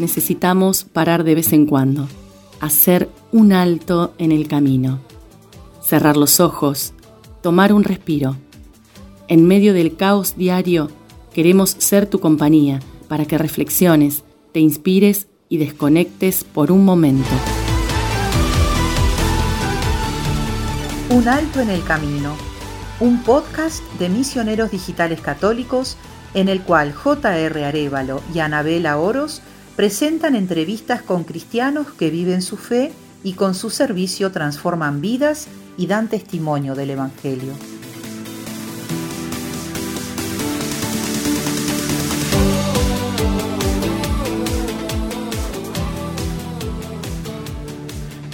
necesitamos parar de vez en cuando, hacer un alto en el camino, cerrar los ojos, tomar un respiro. En medio del caos diario, queremos ser tu compañía para que reflexiones, te inspires y desconectes por un momento. Un alto en el camino, un podcast de misioneros digitales católicos en el cual J.R. Arevalo y Anabela Oros presentan entrevistas con cristianos que viven su fe y con su servicio transforman vidas y dan testimonio del Evangelio.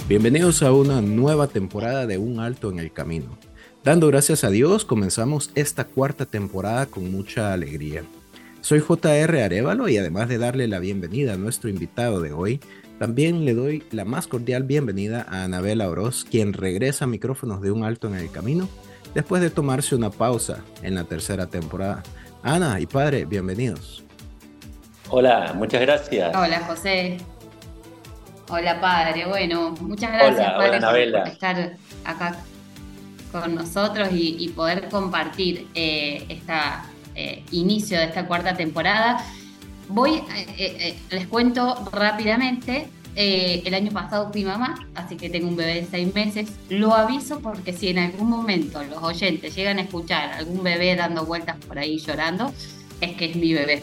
Bienvenidos a una nueva temporada de Un Alto en el Camino. Dando gracias a Dios, comenzamos esta cuarta temporada con mucha alegría. Soy JR Arevalo y además de darle la bienvenida a nuestro invitado de hoy, también le doy la más cordial bienvenida a Anabela Oroz, quien regresa a micrófonos de Un Alto en el Camino después de tomarse una pausa en la tercera temporada. Ana y padre, bienvenidos. Hola, muchas gracias. Hola, José. Hola, padre. Bueno, muchas gracias, padre, por, estar acá con nosotros y, poder compartir eh, este inicio de esta cuarta temporada. Voy, eh, eh, les cuento rápidamente. el año pasado fui mamá, así que tengo un bebé de seis meses. Lo aviso porque si en algún momento los oyentes llegan a escuchar algún bebé dando vueltas por ahí llorando, es que es mi bebé.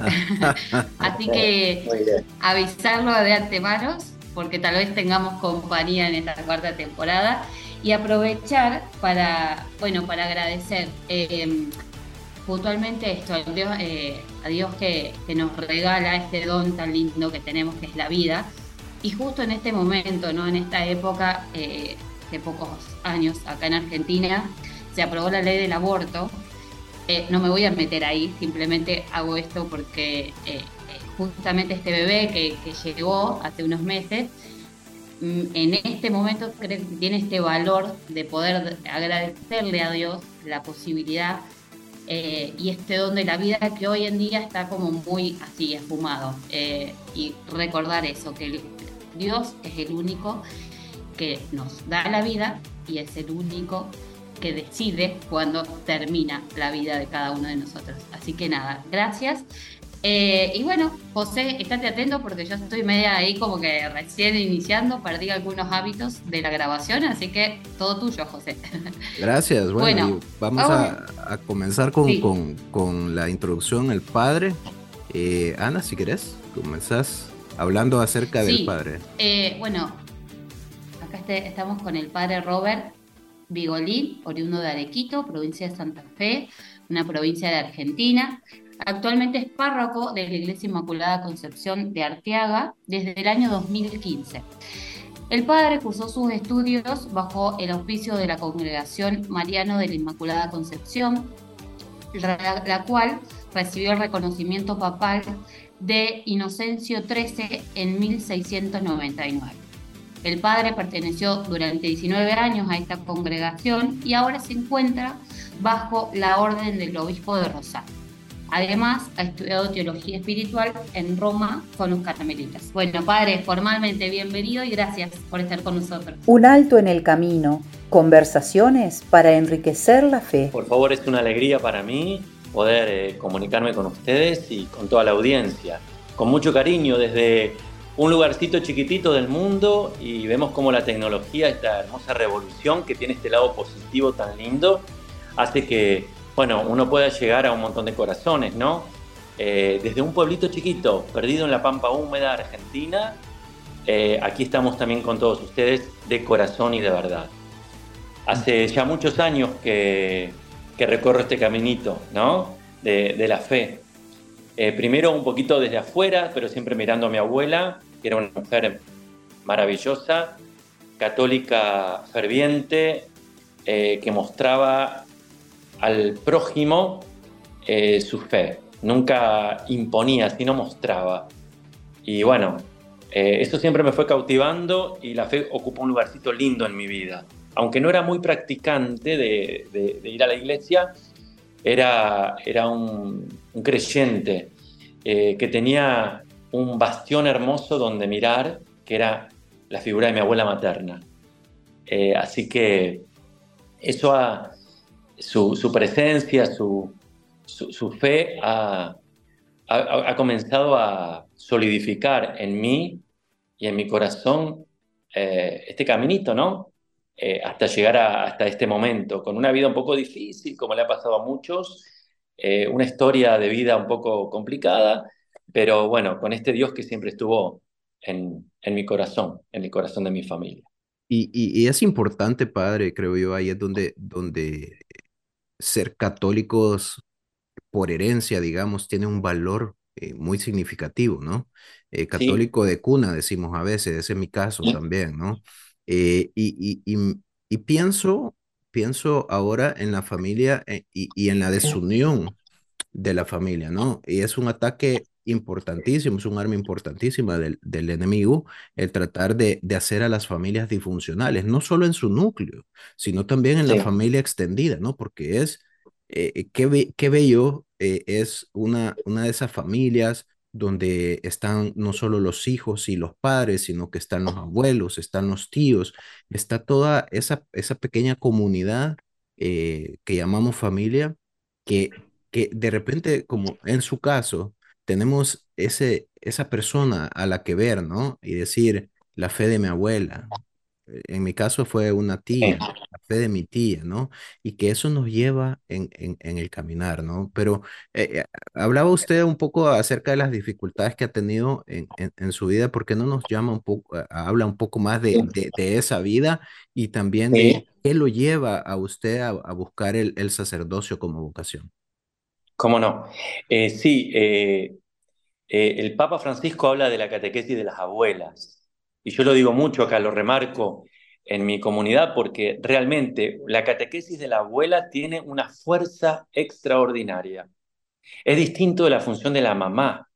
así que avisarlo de antemano porque tal vez tengamos compañía en esta cuarta temporada y aprovechar para, bueno, para agradecer eh, puntualmente esto, a Dios, eh, a Dios que, nos regala este don tan lindo que tenemos que es la vida. Y justo en este momento, ¿no? en esta época eh, de pocos años acá en Argentina, se aprobó la ley del aborto. no me voy a meter ahí, simplemente hago esto porque justamente este bebé que, llegó hace unos meses, mm, en este momento tiene este valor de poder agradecerle a Dios la posibilidad eh, y este don de la vida que hoy en día está como muy así esfumado. Eh, y recordar eso, que Dios es el único que nos da la vida y es el único que decide cuando termina la vida de cada uno de nosotros. Así que nada, gracias. Eh, y bueno, José, estate atento porque yo estoy media ahí como que recién iniciando, perdí algunos hábitos de la grabación, así que todo tuyo, José. Gracias. Bueno, vamos a, comenzar con, la introducción el padre. Eh, Ana, si querés, comenzás hablando acerca del padre. Eh, bueno, acá este, estamos con el padre Robert Vigolín, oriundo de Arequito, provincia de Santa Fe, una provincia de Argentina. Actualmente es párroco de la Iglesia Inmaculada Concepción de Arteaga desde el año 2015. El padre cursó sus estudios bajo el auspicio de la Congregación Mariano de la Inmaculada Concepción, la, cual recibió el reconocimiento papal de Inocencio XIII en 1699. El padre perteneció durante 19 años a esta congregación y ahora se encuentra bajo la orden del obispo de Rosario. Además, ha estudiado teología espiritual en Roma con los carmelitas. Bueno, padre, formalmente bienvenido y gracias por estar con nosotros. Un alto en el camino, conversaciones para enriquecer la fe. Por favor, es una alegría para mí poder eh, comunicarme con ustedes y con toda la audiencia. Con mucho cariño desde un lugarcito chiquitito del mundo y vemos cómo la tecnología, esta hermosa revolución que tiene este lado positivo tan lindo, hace que bueno, uno puede llegar a un montón de corazones, ¿no? Eh, desde un pueblito chiquito, perdido en la pampa húmeda argentina, eh, aquí estamos también con todos ustedes de corazón y de verdad. Hace ya muchos años que, recorro este caminito, ¿no? De, la fe. Eh, primero un poquito desde afuera, pero siempre mirando a mi abuela, que era una mujer maravillosa, católica ferviente, que mostraba al prójimo eh, su fe. Nunca imponía, sino mostraba. Y bueno, eh, eso siempre me fue cautivando y la fe ocupó un lugarcito lindo en mi vida. Aunque no era muy practicante de, ir a la iglesia, era, era un, creyente eh, que tenía un bastión hermoso donde mirar, que era la figura de mi abuela materna. Eh, así que eso ha, su, presencia, su, fe ha, comenzado a solidificar en mí y en mi corazón eh, este caminito, ¿no? Eh, hasta llegar hasta este momento, con una vida un poco difícil, como le ha pasado a muchos, eh, una historia de vida un poco complicada, pero bueno, con este Dios que siempre estuvo en, mi corazón, en el corazón de mi familia. Y, es importante, padre, creo yo, ahí es donde ser católicos por herencia, digamos, tiene un valor eh, muy significativo, ¿no? Eh, católico de cuna, decimos a veces, ese es mi caso también, ¿no? Eh, y, y, y, pienso, pienso ahora en la familia y, y en la desunión de la familia, ¿no? Y es un ataque importantísimo, es un arma importantísima del, del enemigo, el tratar de, de, hacer a las familias disfuncionales, no solo en su núcleo, sino también en la familia extendida, ¿no? Porque es, eh, qué, qué, bello eh, es una, una de esas familias donde están no solo los hijos y los padres, sino que están los abuelos, están los tíos, está toda esa, esa pequeña comunidad eh, que llamamos familia, que, que de repente, como en su caso, tenemos ese, esa persona a la que ver, ¿no? Y decir, la fe de mi abuela. En mi caso fue una tía, la fe de mi tía, ¿no? Y que eso nos lleva en, en, el caminar, ¿no? Pero eh, eh, hablaba usted un poco acerca de las dificultades que ha tenido en, en, su vida, ¿por qué no nos llama un poco, habla un poco más de, de, esa vida y también de qué lo lleva a usted a, a buscar el, el sacerdocio como vocación? ¿Cómo no? Eh, sí, eh, eh, el Papa Francisco habla de la catequesis de las abuelas. Y yo lo digo mucho acá, lo remarco en mi comunidad, porque realmente la catequesis de la abuela tiene una fuerza extraordinaria. Es distinto de la función de la mamá,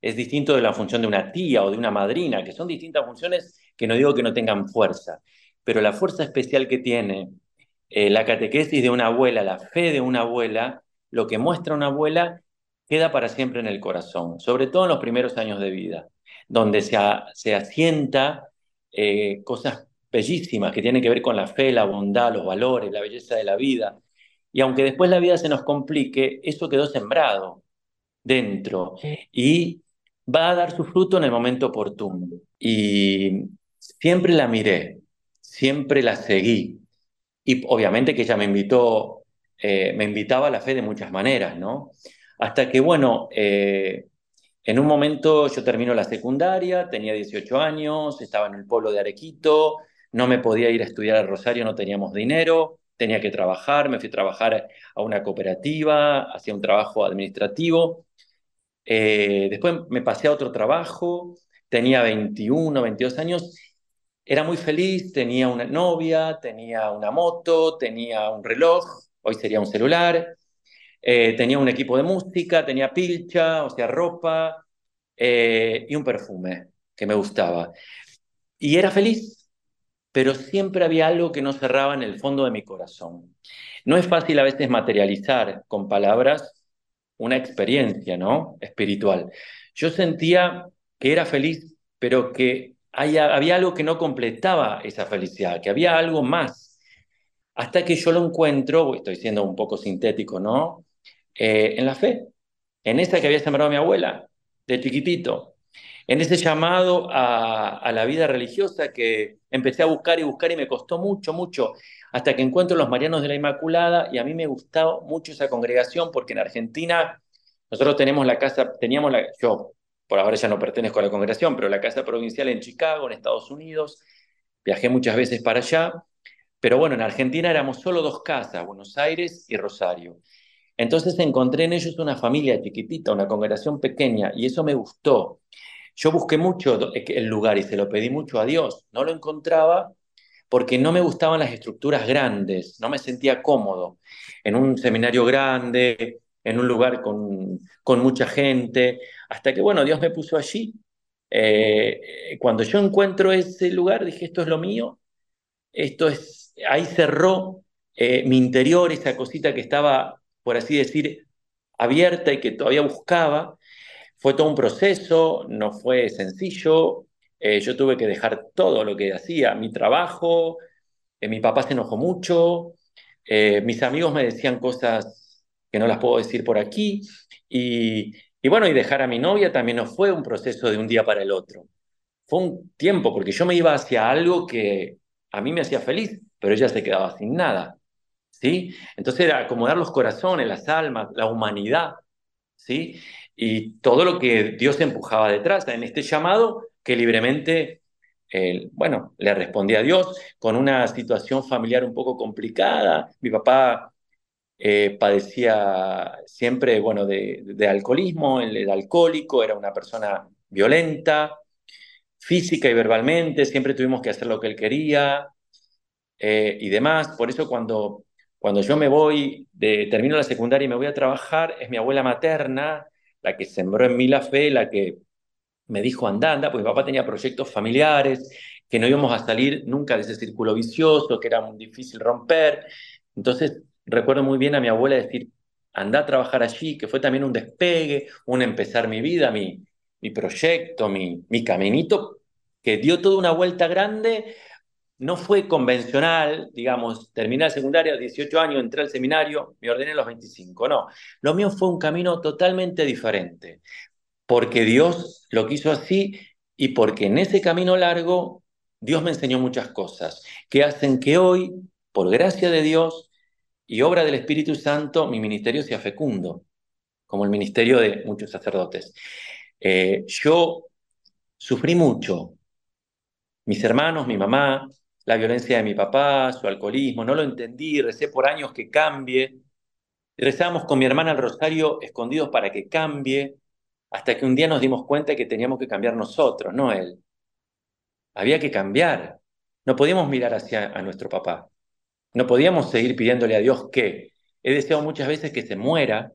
es distinto de la función de una tía o de una madrina, que son distintas funciones que no digo que no tengan fuerza, pero la fuerza especial que tiene la catequesis de una abuela, la fe de una abuela, lo que muestra una abuela queda para siempre en el corazón, sobre todo en los primeros años de vida, donde se, se asienta eh, cosas bellísimas que tienen que ver con la fe, la bondad, los valores, la belleza de la vida. Y aunque después la vida se nos complique, eso quedó sembrado dentro y va a dar su fruto en el momento oportuno. Y siempre la miré, siempre la seguí. Y obviamente que ella me invitó eh, me invitaba a la fe de muchas maneras, ¿no? Hasta que, bueno, eh, en un momento yo termino la secundaria, tenía 18 años, estaba en el pueblo de Arequito, no me podía ir a estudiar a Rosario, no teníamos dinero, tenía que trabajar, me fui a trabajar a una cooperativa, hacía un trabajo administrativo. Eh, después me pasé a otro trabajo, tenía 21, 22 años, era muy feliz, tenía una novia, tenía una moto, tenía un reloj, hoy sería un celular, eh, tenía un equipo de música, tenía pilcha, o sea, ropa eh, y un perfume que me gustaba. Y era feliz, pero siempre había algo que no cerraba en el fondo de mi corazón. No es fácil a veces materializar con palabras una experiencia, ¿no? Espiritual. Yo sentía que era feliz, pero que había algo que no completaba esa felicidad, que había algo más hasta que yo lo encuentro, estoy siendo un poco sintético, ¿no? Eh, en la fe, en esa que había sembrado mi abuela, de chiquitito, en ese llamado a, la vida religiosa que empecé a buscar y buscar y me costó mucho, mucho, hasta que encuentro los Marianos de la Inmaculada y a mí me gustaba mucho esa congregación porque en Argentina nosotros tenemos la casa, teníamos la, yo por ahora ya no pertenezco a la congregación, pero la casa provincial en Chicago, en Estados Unidos, viajé muchas veces para allá pero bueno, en Argentina éramos solo dos casas, Buenos Aires y Rosario. Entonces encontré en ellos una familia chiquitita, una congregación pequeña, y eso me gustó. Yo busqué mucho el lugar y se lo pedí mucho a Dios. No lo encontraba porque no me gustaban las estructuras grandes, no me sentía cómodo en un seminario grande, en un lugar con, con mucha gente, hasta que, bueno, Dios me puso allí. Eh, cuando yo encuentro ese lugar, dije, esto es lo mío, esto es ahí cerró eh, mi interior, esa cosita que estaba, por así decir, abierta y que todavía buscaba. fue todo un proceso, no fue sencillo. Eh, yo tuve que dejar todo lo que hacía, mi trabajo, eh, mi papá se enojó mucho, eh, mis amigos me decían cosas que no las puedo decir por aquí, y, y bueno, y dejar a mi novia también no fue un proceso de un día para el otro. Fue un tiempo, porque yo me iba hacia algo que a mí me hacía feliz, pero ella se quedaba sin nada. ¿Sí? Entonces era acomodar los corazones, las almas, la humanidad, ¿sí? Y todo lo que Dios empujaba detrás en este llamado que libremente, bueno, le respondí a Dios con una situación familiar un poco complicada. Mi papá eh, padecía siempre, bueno, de, alcoholismo, él era alcohólico, era una persona violenta, física y verbalmente, siempre tuvimos que hacer lo que él quería eh, y demás. Por eso cuando, cuando yo me voy, de, termino la secundaria y me voy a trabajar, es mi abuela materna la que sembró en mí la fe, la que me dijo andanda, porque mi papá tenía proyectos familiares, que no íbamos a salir nunca de ese círculo vicioso, que era muy difícil romper. Entonces recuerdo muy bien a mi abuela decir, anda a trabajar allí, que fue también un despegue, un empezar mi vida, mi, mi proyecto, mi, mi caminito, que dio toda una vuelta grande. No fue convencional, digamos, terminé la secundaria, 18 años, entré al seminario, me ordené a los 25. No, lo mío fue un camino totalmente diferente, porque Dios lo quiso así y porque en ese camino largo Dios me enseñó muchas cosas que hacen que hoy, por gracia de Dios, y obra del Espíritu Santo, mi ministerio sea fecundo, como el ministerio de muchos sacerdotes. Eh, yo sufrí mucho, mis hermanos, mi mamá, la violencia de mi papá, su alcoholismo, no lo entendí, recé por años que cambie, rezábamos con mi hermana al rosario escondidos para que cambie, hasta que un día nos dimos cuenta que teníamos que cambiar nosotros, no él. Había que cambiar, no podíamos mirar hacia a nuestro papá. No podíamos seguir pidiéndole a Dios que he deseado muchas veces que se muera,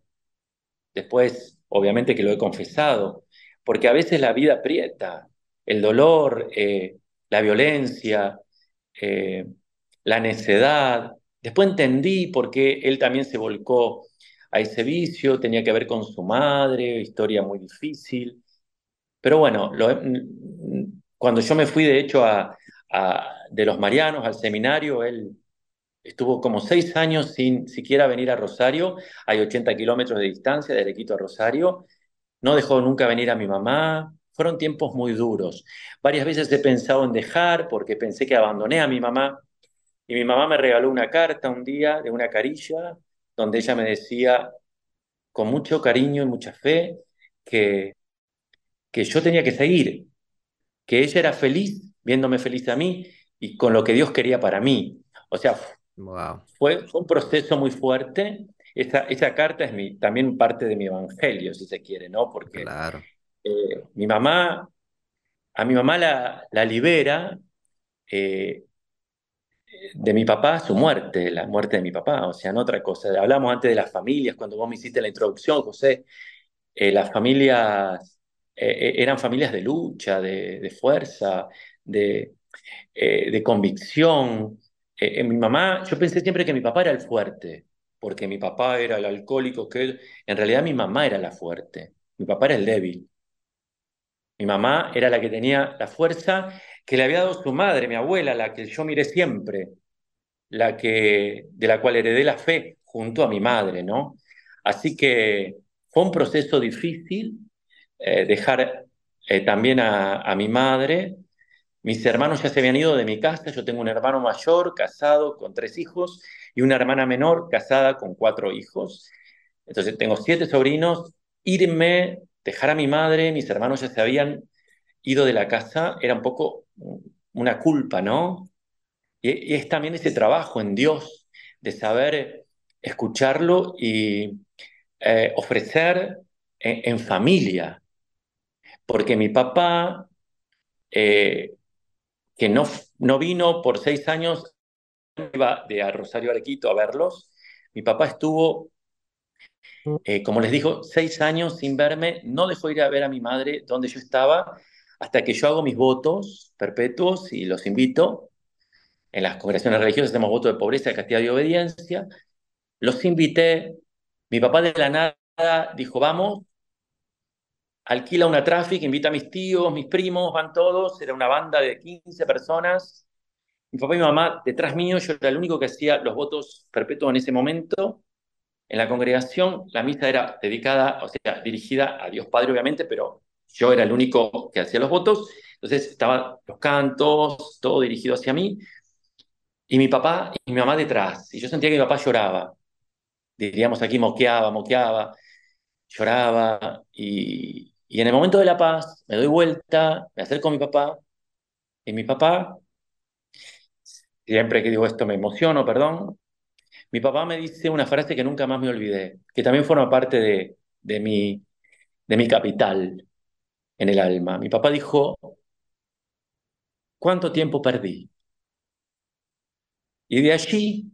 después obviamente que lo he confesado, porque a veces la vida aprieta, el dolor, eh, la violencia, eh, la necedad. Después entendí por qué él también se volcó a ese vicio, tenía que ver con su madre, historia muy difícil. Pero bueno, cuando yo me fui de hecho a, de los Marianos al seminario, él Estuvo como seis años sin siquiera venir a Rosario. Hay 80 kilómetros de distancia de Arequito a Rosario. No dejó nunca venir a mi mamá. Fueron tiempos muy duros. Varias veces he pensado en dejar porque pensé que abandoné a mi mamá. Y mi mamá me regaló una carta un día de una carilla donde ella me decía con mucho cariño y mucha fe que, que yo tenía que seguir, que ella era feliz viéndome feliz a mí y con lo que Dios quería para mí. O sea, fue, un proceso muy fuerte. Esa, esa carta es mi, también parte de mi evangelio, si se quiere, ¿no? Porque claro. Eh, mi mamá, a mi mamá la, libera eh, de mi papá su muerte, la muerte de mi papá, o sea, no otra cosa. Hablamos antes de las familias, cuando vos me hiciste la introducción, José, eh, las familias eran familias de lucha, de, fuerza, de, de convicción, mi mamá, yo pensé siempre que mi papá era el fuerte, porque mi papá era el alcohólico, que en realidad mi mamá era la fuerte, mi papá era el débil. Mi mamá era la que tenía la fuerza que le había dado su madre, mi abuela, la que yo miré siempre, la que, de la cual heredé la fe junto a mi madre, ¿no? Así que fue un proceso difícil eh, dejar eh, también a, a mi madre, mis hermanos ya se habían ido de mi casa, yo tengo un hermano mayor casado con tres hijos y una hermana menor casada con cuatro hijos. Entonces tengo siete sobrinos, irme, dejar a mi madre, mis hermanos ya se habían ido de la casa, era un poco una culpa, ¿no? Y, es también ese trabajo en Dios de saber escucharlo y eh, ofrecer en, familia. Porque mi papá eh, que no, no vino por seis años, iba de a Rosario Arequito a verlos. Mi papá estuvo, eh, como les digo, seis años sin verme, no dejó ir a ver a mi madre donde yo estaba, hasta que yo hago mis votos perpetuos y los invito. En las congregaciones religiosas hacemos votos de pobreza, castidad y obediencia. Los invité. Mi papá de la nada dijo, vamos, alquila una tráfico, invita a mis tíos, mis primos, van todos, era una banda de 15 personas. Mi papá y mi mamá detrás mío, yo era el único que hacía los votos perpetuos en ese momento. En la congregación la misa era dedicada, o sea, dirigida a Dios Padre, obviamente, pero yo era el único que hacía los votos. Entonces estaban los cantos, todo dirigido hacia mí. Y mi papá y mi mamá detrás. Y yo sentía que mi papá lloraba. Diríamos aquí, moqueaba, moqueaba, lloraba. Y, en el momento de la paz, me doy vuelta, me acerco a mi papá. Y mi papá, siempre que digo esto me emociono, perdón, mi papá me dice una frase que nunca más me olvidé, que también forma parte de, mi capital en el alma. Mi papá dijo, ¿cuánto tiempo perdí? Y de allí,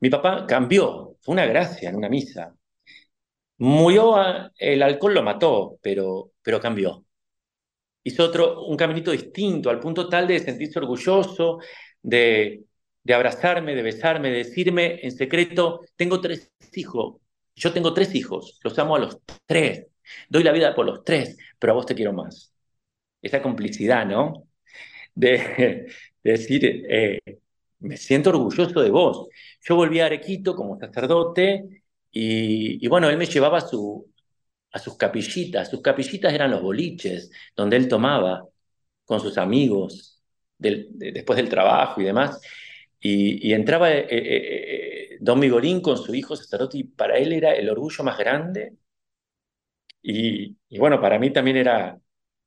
mi papá cambió, fue una gracia en una misa. Murió, el alcohol lo mató, pero, pero cambió. Hizo otro, un caminito distinto, al punto tal de sentirse orgulloso, de, de abrazarme, de besarme, de decirme en secreto, tengo tres hijos, yo tengo tres hijos, los amo a los tres, doy la vida por los tres, pero a vos te quiero más. Esa complicidad, ¿no? De, decir, eh, me siento orgulloso de vos. Yo volví a Arequito como sacerdote y, bueno, él me llevaba a, su, a sus capillitas. Sus capillitas eran los boliches donde él tomaba con sus amigos después del trabajo y demás. Y, entraba eh, eh, Don Migolín con su hijo sacerdote y para él era el orgullo más grande. Y, y bueno, para mí también era,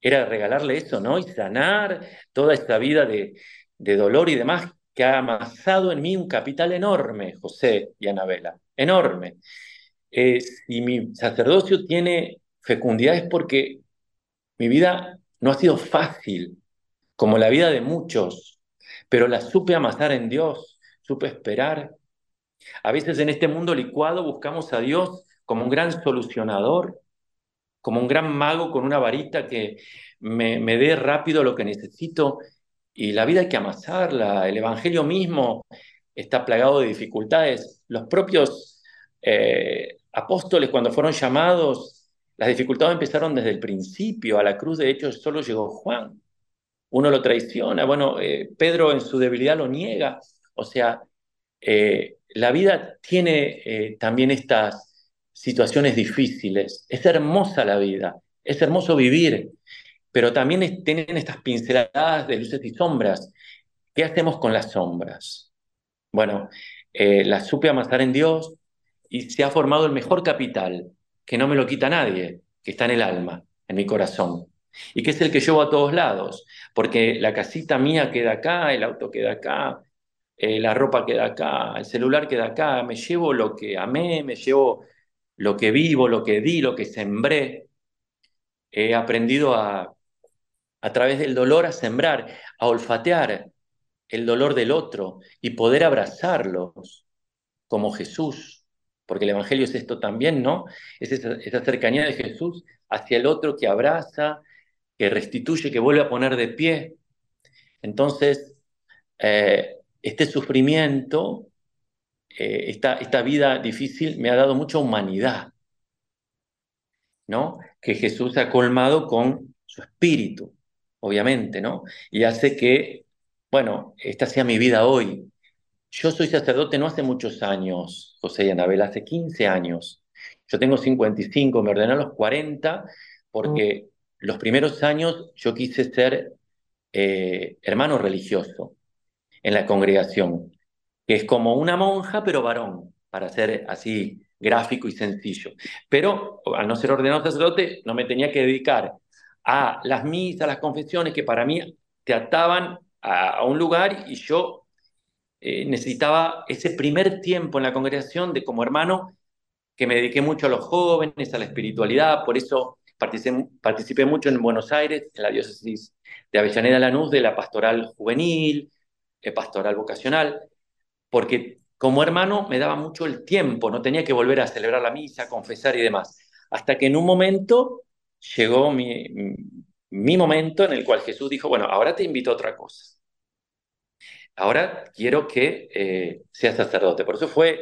era regalarle eso, ¿no? Y sanar toda esta vida de, dolor y demás que ha amasado en mí un capital enorme, José y Anabela, enorme. Eh, si mi sacerdocio tiene fecundidad es porque mi vida no ha sido fácil, como la vida de muchos, pero la supe amasar en Dios, supe esperar. A veces en este mundo licuado buscamos a Dios como un gran solucionador, como un gran mago con una varita que me, dé rápido lo que necesito y la vida hay que amasarla. El Evangelio mismo está plagado de dificultades. Los propios eh, apóstoles, cuando fueron llamados, las dificultades empezaron desde el principio. A la cruz, de hecho, solo llegó Juan. Uno lo traiciona. Bueno, eh, Pedro en su debilidad lo niega. O sea, eh, la vida tiene también estas situaciones difíciles. Es hermosa la vida. Es hermoso vivir pero también tienen estas pinceladas de luces y sombras. ¿Qué hacemos con las sombras? Bueno, eh, las supe amasar en Dios y se ha formado el mejor capital, que no me lo quita nadie, que está en el alma, en mi corazón, y que es el que llevo a todos lados, porque la casita mía queda acá, el auto queda acá, eh, la ropa queda acá, el celular queda acá, me llevo lo que amé, me llevo lo que vivo, lo que di, lo que sembré. He aprendido a a través del dolor a sembrar, a olfatear el dolor del otro y poder abrazarlos como Jesús, porque el Evangelio es esto también, ¿no? Es esa, cercanía de Jesús hacia el otro que abraza, que restituye, que vuelve a poner de pie. Entonces, eh, este sufrimiento, eh, esta, esta vida difícil me ha dado mucha humanidad, ¿no? Que Jesús ha colmado con su espíritu obviamente, ¿no? Y hace que, bueno, esta sea mi vida hoy. Yo soy sacerdote no hace muchos años, José y Anabel, hace 15 años. Yo tengo 55, me ordené a los 40 porque los primeros años yo quise ser eh, hermano religioso en la congregación, que es como una monja pero varón, para ser así gráfico y sencillo. Pero al no ser ordenado sacerdote, no me tenía que dedicar a las misas, las confesiones, que para mí te ataban a, un lugar y yo eh, necesitaba ese primer tiempo en la congregación de como hermano que me dediqué mucho a los jóvenes, a la espiritualidad, por eso participé, participé mucho en Buenos Aires, en la diócesis de Avellaneda Lanús, de la pastoral juvenil, eh, pastoral vocacional, porque como hermano me daba mucho el tiempo, no tenía que volver a celebrar la misa, confesar y demás. Hasta que en un momento llegó mi, mi momento en el cual Jesús dijo, bueno, ahora te invito a otra cosa. Ahora quiero que eh, seas sacerdote. Por eso fue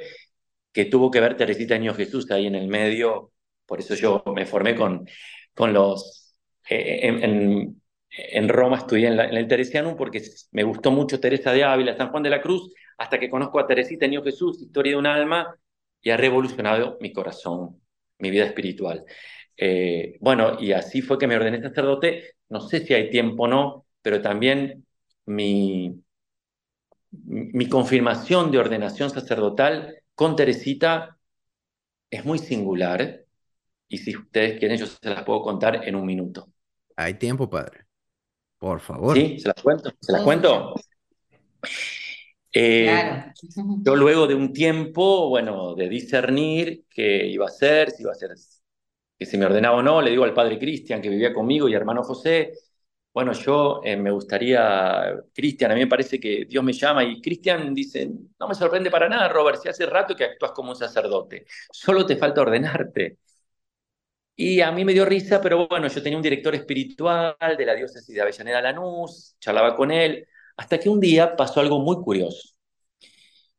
que tuvo que ver Teresita Niño Jesús ahí en el medio, por eso yo me formé con, con los... Eh, en, Roma estudié en, el Teresianum porque me gustó mucho Teresa de Ávila, San Juan de la Cruz, hasta que conozco a Teresita Niño Jesús, Historia de un alma, y ha revolucionado mi corazón, mi vida espiritual. Eh, bueno, y así fue que me ordené sacerdote. No sé si hay tiempo o no, pero también mi, mi confirmación de ordenación sacerdotal con Teresita es muy singular. Y si ustedes quieren, yo se las puedo contar en un minuto. Hay tiempo, padre. Por favor. Sí, se las cuento. ¿Se las cuento? Eh, yo luego de un tiempo, bueno, de discernir qué iba a ser, si iba a ser, que se me ordenaba o no, le digo al padre Cristian que vivía conmigo y hermano José, bueno, yo eh, me gustaría, Cristian, a mí me parece que Dios me llama y Cristian dice, no me sorprende para nada, Robert, si hace rato que actúas como un sacerdote, solo te falta ordenarte. Y a mí me dio risa, pero bueno, yo tenía un director espiritual de la diócesis de Avellaneda Lanús, charlaba con él, hasta que un día pasó algo muy curioso.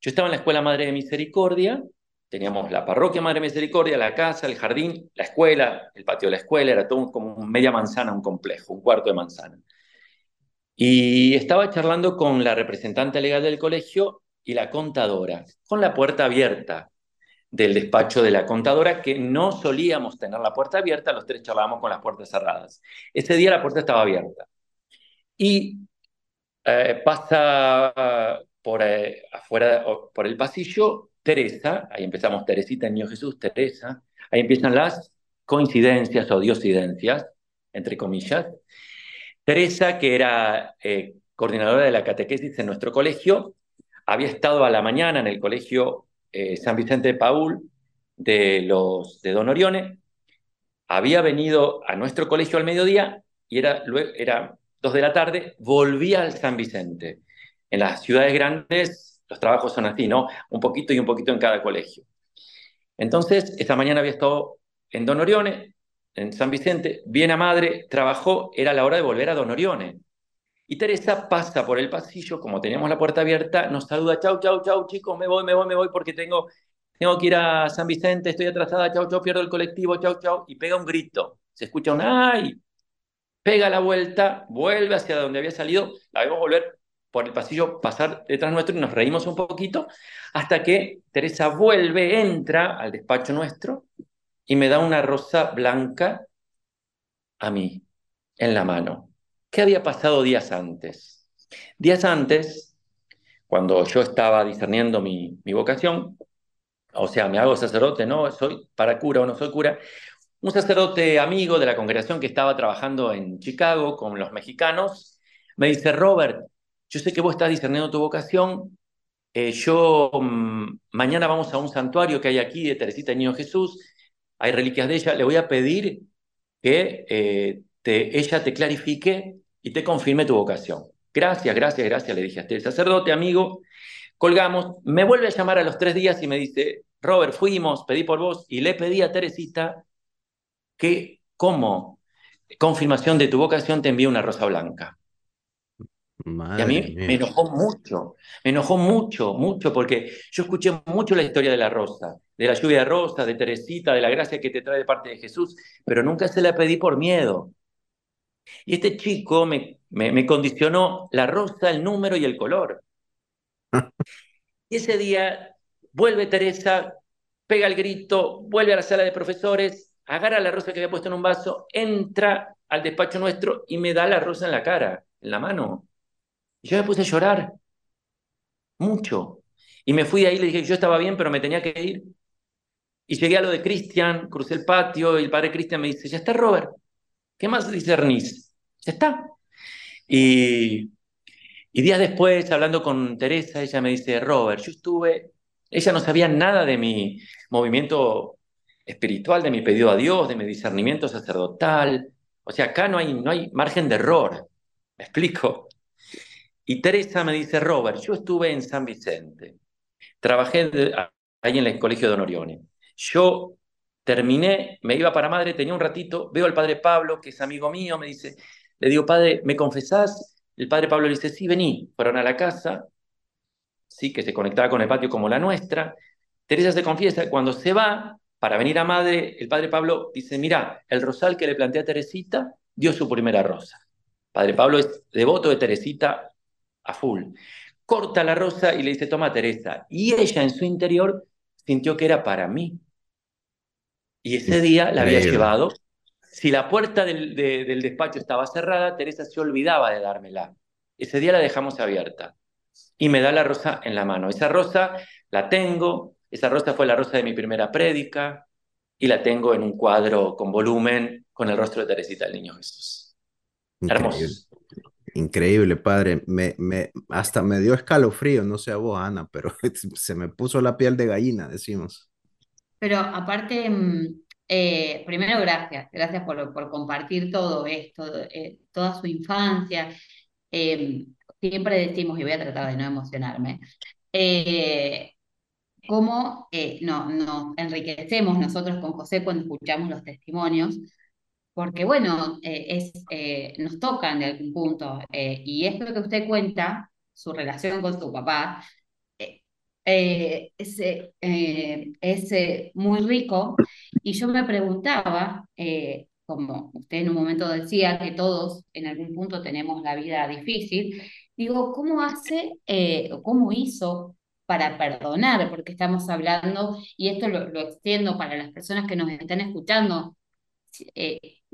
Yo estaba en la Escuela Madre de Misericordia, teníamos la parroquia Madre de Misericordia, la casa, el jardín, la escuela, el patio de la escuela, era todo como media manzana, un complejo, un cuarto de manzana. Y estaba charlando con la representante legal del colegio y la contadora, con la puerta abierta del despacho de la contadora, que no solíamos tener la puerta abierta, los tres charlábamos con las puertas cerradas. Ese día la puerta estaba abierta. Y eh, pasa por eh, afuera, por el pasillo, Teresa, ahí empezamos Teresita, Niño Jesús, Teresa, ahí empiezan las coincidencias o diosidencias, entre comillas. Teresa, que era eh, coordinadora de la catequesis en nuestro colegio, había estado a la mañana en el colegio San Vicente de Paul de, los, de Don Orione, había venido a nuestro colegio al mediodía y era, era dos de la tarde, volvía al San Vicente. En las ciudades grandes los trabajos son así, ¿no? Un poquito y un poquito en cada colegio. Entonces, esta mañana había estado en Don Orione, en San Vicente, viene a madre, trabajó, era la hora de volver a Don Orione. Y Teresa pasa por el pasillo, como teníamos la puerta abierta, nos saluda, chau, chau, chau, chicos, me voy, me voy, me voy porque tengo, tengo que ir a San Vicente, estoy atrasada, chau, chau, pierdo el colectivo, chau, chau, y pega un grito. Se escucha un ¡ay! pega la vuelta, vuelve hacia donde había salido, la vemos volver por el pasillo, pasar detrás nuestro y nos reímos un poquito, hasta que Teresa vuelve, entra al despacho nuestro y me da una rosa blanca a mí, en la mano. ¿Qué había pasado días antes? Días antes, cuando yo estaba discerniendo mi, vocación, o sea, me hago sacerdote, no soy para cura o no soy cura, un sacerdote amigo de la congregación que estaba trabajando en Chicago con los mexicanos, me dice, Robert, yo sé que vos estás discerniendo tu vocación, eh, yo mm, mañana vamos a un santuario que hay aquí de Teresita Niño Jesús, hay reliquias de ella, le voy a pedir que eh, ella te clarifique y te confirme tu vocación. Gracias, gracias, gracias, le dije a este sacerdote, amigo. Colgamos, me vuelve a llamar a los tres días y me dice, Robert, fuimos, pedí por vos y le pedí a Teresita que como confirmación de tu vocación te envíe una rosa blanca. y a mí me enojó mucho, me enojó mucho, mucho, porque yo escuché mucho la historia de la rosa, de la lluvia de rosa, de Teresita, de la gracia que te trae de parte de Jesús, pero nunca se la pedí por miedo. Y este chico me, me condicionó la rosa, el número y el color. y ese día vuelve Teresa, pega el grito, vuelve a la sala de profesores agarra la rosa que había puesto en un vaso, entra al despacho nuestro y me da la rosa en la cara, en la mano. Y yo me puse a llorar, mucho. Y me fui ahí, le dije que yo estaba bien, pero me tenía que ir. Y llegué a lo de Cristian, crucé el patio y el padre Cristian me dice, ya está Robert, ¿qué más discernís? Ya está. Y, días después, hablando con Teresa, ella me dice, Robert, yo estuve, ella no sabía nada de mi movimiento espiritual, de mi pedido a Dios, de mi discernimiento sacerdotal. O sea, acá no hay, no hay margen de error. ¿Me explico? Y Teresa me dice, Robert, yo estuve en San Vicente, trabajé ahí en el colegio de Don Orione. Yo terminé, me iba para madre, tenía un ratito, veo al padre Pablo, que es amigo mío, me dice, le digo, padre, ¿me confesás? El padre Pablo le dice, sí, vení, fueron a la casa, sí, que se conectaba con el patio como la nuestra. Teresa se confiesa, cuando se va, para venir a madre, el padre Pablo dice, mira, el rosal que le plantea a Teresita dio su primera rosa. Padre Pablo es devoto de Teresita a full. Corta la rosa y le dice, toma Teresa. Y ella en su interior sintió que era para mí. Y ese día la había llevado. Si la puerta del, del despacho estaba cerrada, Teresa se olvidaba de dármela. Ese día la dejamos abierta. Y me da la rosa en la mano. Esa rosa la tengo. Esa rosa fue la rosa de mi primera prédica. Y la tengo en un cuadro con volumen con el rostro de Teresita, el niño Jesús. Increíble. Increíble, padre. Me, me, hasta me dio escalofrío, no sé a vos, Ana, pero se me puso la piel de gallina, decimos. Pero aparte, mm, eh, primero gracias, gracias por, compartir todo esto, eh, toda su infancia. Eh, siempre decimos, y voy a tratar de no emocionarme, cómo no, nos enriquecemos nosotros con José cuando escuchamos los testimonios, porque bueno, es, nos tocan de algún punto, y esto que usted cuenta, su relación con su papá, eh, es, eh, eh, muy rico y yo me preguntaba, como usted en un momento decía que todos en algún punto tenemos la vida difícil, digo, ¿cómo hace o cómo hizo para perdonar? Porque estamos hablando, y esto lo, lo extiendo para las personas que nos están escuchando,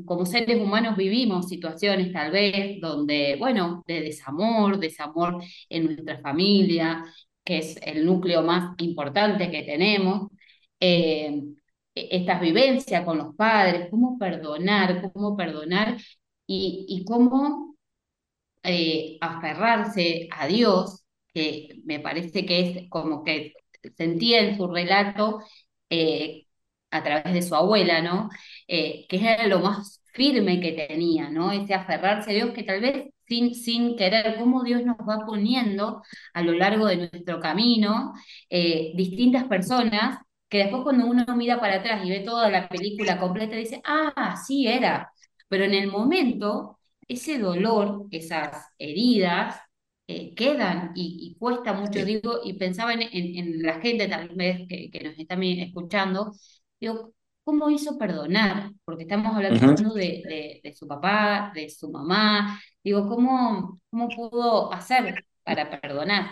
como seres humanos vivimos situaciones tal vez donde, bueno, de desamor, desamor en nuestra familia, que es el núcleo más importante que tenemos, eh, e-, estas vivencias con los padres, cómo perdonar, cómo perdonar y, cómo eh, aferrarse a Dios, que me parece que es como que sentía en su relato eh, a través de su abuela, ¿no? que era lo más firme que tenía, ¿no? Ese aferrarse a Dios que tal vez sin, sin querer, cómo Dios nos va poniendo a lo largo de nuestro camino eh, distintas personas que después cuando uno mira para atrás y ve toda la película completa dice, ah, sí era, pero en el momento ese dolor, esas heridas, eh, quedan y, cuesta mucho, digo, y pensaba en, en, la gente tal vez que, que nos está escuchando, digo, ¿cómo hizo perdonar? Porque estamos hablando de, de, su papá, de su mamá. Digo, ¿cómo, cómo pudo hacer para perdonar?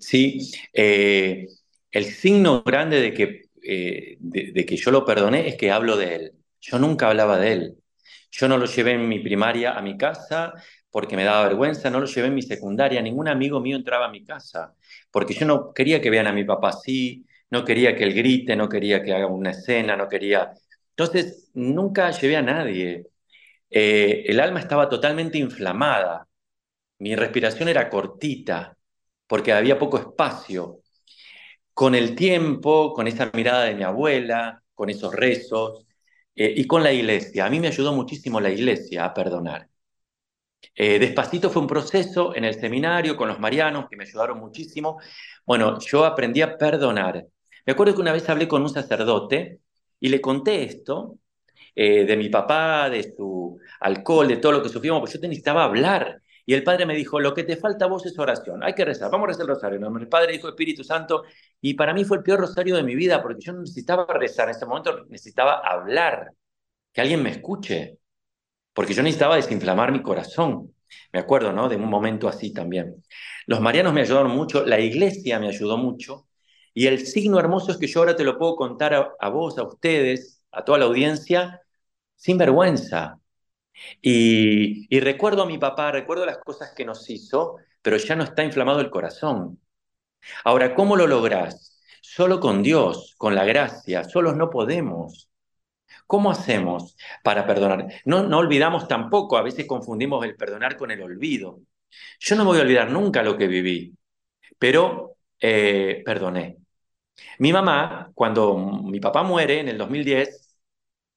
Sí, eh, el signo grande de que, eh, de, que yo lo perdoné es que hablo de él. Yo nunca hablaba de él. Yo no lo llevé en mi primaria a mi casa porque me daba vergüenza, no lo llevé en mi secundaria, ningún amigo mío entraba a mi casa, porque yo no quería que vean a mi papá así, no quería que él grite, no quería que haga una escena, no quería... Entonces, nunca llevé a nadie. Eh, el alma estaba totalmente inflamada, mi respiración era cortita, porque había poco espacio. Con el tiempo, con esa mirada de mi abuela, con esos rezos, eh, y con la iglesia. A mí me ayudó muchísimo la iglesia a perdonar. Eh, despacito fue un proceso en el seminario con los marianos que me ayudaron muchísimo. Bueno, yo aprendí a perdonar. Me acuerdo que una vez hablé con un sacerdote y le conté esto eh, de mi papá, de su alcohol, de todo lo que sufrimos, pues yo te necesitaba hablar. Y el padre me dijo, lo que te falta a vos es oración, hay que rezar, vamos a rezar el rosario. El padre dijo Espíritu Santo, y para mí fue el peor rosario de mi vida, porque yo no necesitaba rezar, en ese momento necesitaba hablar, que alguien me escuche, porque yo necesitaba desinflamar mi corazón. Me acuerdo, ¿no? De un momento así también. Los marianos me ayudaron mucho, la iglesia me ayudó mucho, y el signo hermoso es que yo ahora te lo puedo contar a, vos, a ustedes, a toda la audiencia, sin vergüenza. Y, recuerdo a mi papá, recuerdo las cosas que nos hizo, pero ya no está inflamado el corazón. Ahora, ¿cómo lo lográs? Solo con Dios, con la gracia, solos no podemos. ¿Cómo hacemos para perdonar? No, no olvidamos tampoco, a veces confundimos el perdonar con el olvido. Yo no voy a olvidar nunca lo que viví, pero eh, perdoné. Mi mamá, cuando mi papá muere en el 2010,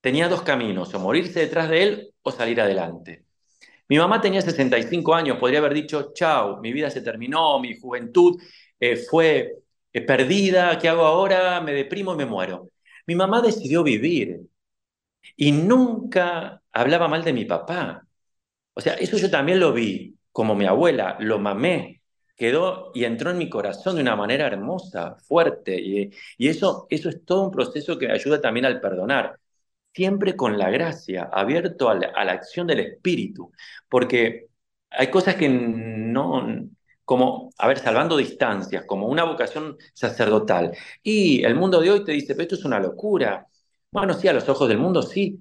tenía dos caminos, o morirse detrás de él o salir adelante. Mi mamá tenía 65 años, podría haber dicho, chao, mi vida se terminó, mi juventud eh, fue eh, perdida, ¿qué hago ahora? Me deprimo y me muero. Mi mamá decidió vivir y nunca hablaba mal de mi papá. O sea, eso yo también lo vi, como mi abuela, lo mamé. Quedó y entró en mi corazón de una manera hermosa, fuerte. Y, y eso, eso es todo un proceso que me ayuda también al perdonar. Siempre con la gracia, abierto a la, a la acción del Espíritu. Porque hay cosas que no, como, a ver, salvando distancias, como una vocación sacerdotal. Y el mundo de hoy te dice, pero esto es una locura. Bueno, sí, a los ojos del mundo sí,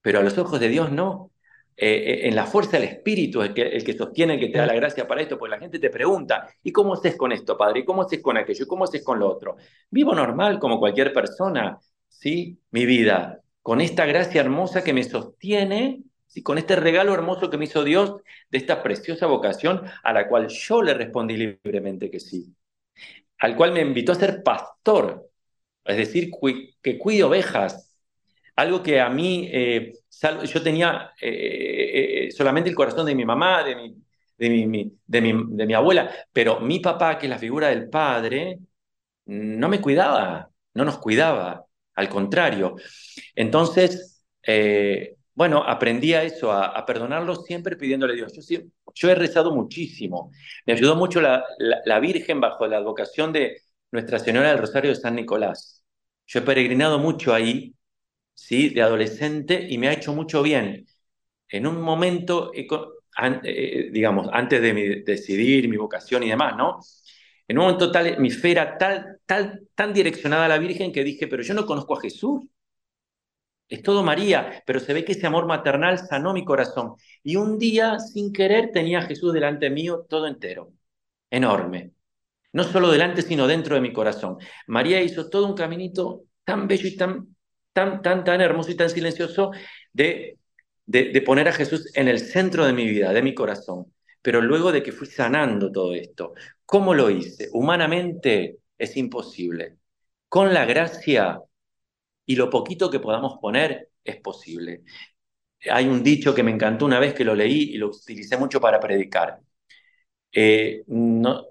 pero a los ojos de Dios no. Eh, eh, en la fuerza del Espíritu, el que, el que sostiene, el que te da la gracia para esto, pues la gente te pregunta, ¿y cómo haces con esto, Padre? ¿Y cómo haces con aquello? ¿Y cómo haces con lo otro? Vivo normal como cualquier persona, ¿sí? Mi vida, con esta gracia hermosa que me sostiene con este regalo hermoso que me hizo Dios de esta preciosa vocación a la cual yo le respondí libremente que sí, al cual me invitó a ser pastor, es decir, que cuide ovejas, algo que a mí, eh, yo tenía eh, eh, solamente el corazón de mi mamá, de mi, de mi, de, mi, de mi abuela, pero mi papá, que es la figura del padre, no me cuidaba, no nos cuidaba, al contrario. Entonces, bueno, aprendí a eso, a, perdonarlo siempre pidiéndole a Dios. Yo, he rezado muchísimo. Me ayudó mucho la, la, Virgen bajo la advocación de Nuestra Señora del Rosario de San Nicolás. Yo he peregrinado mucho ahí, ¿sí? de adolescente, y me ha hecho mucho bien. En un momento, eh, digamos, antes de decidir mi vocación y demás, ¿no? En un momento tal, mi fe era tal, tal, tan direccionada a la Virgen que dije, pero yo no conozco a Jesús es todo María, pero se ve que ese amor maternal sanó mi corazón. Y un día, sin querer, tenía a Jesús delante mío todo entero, enorme. No solo delante, sino dentro de mi corazón. María hizo todo un caminito tan bello y tan, tan, tan, tan hermoso y tan silencioso de, de, poner a Jesús en el centro de mi vida, de mi corazón. Pero luego de que fui sanando todo esto, ¿cómo lo hice? Humanamente es imposible. Con la gracia y lo poquito que podamos poner es posible. Hay un dicho que me encantó una vez que lo leí y lo utilicé mucho para predicar. Eh,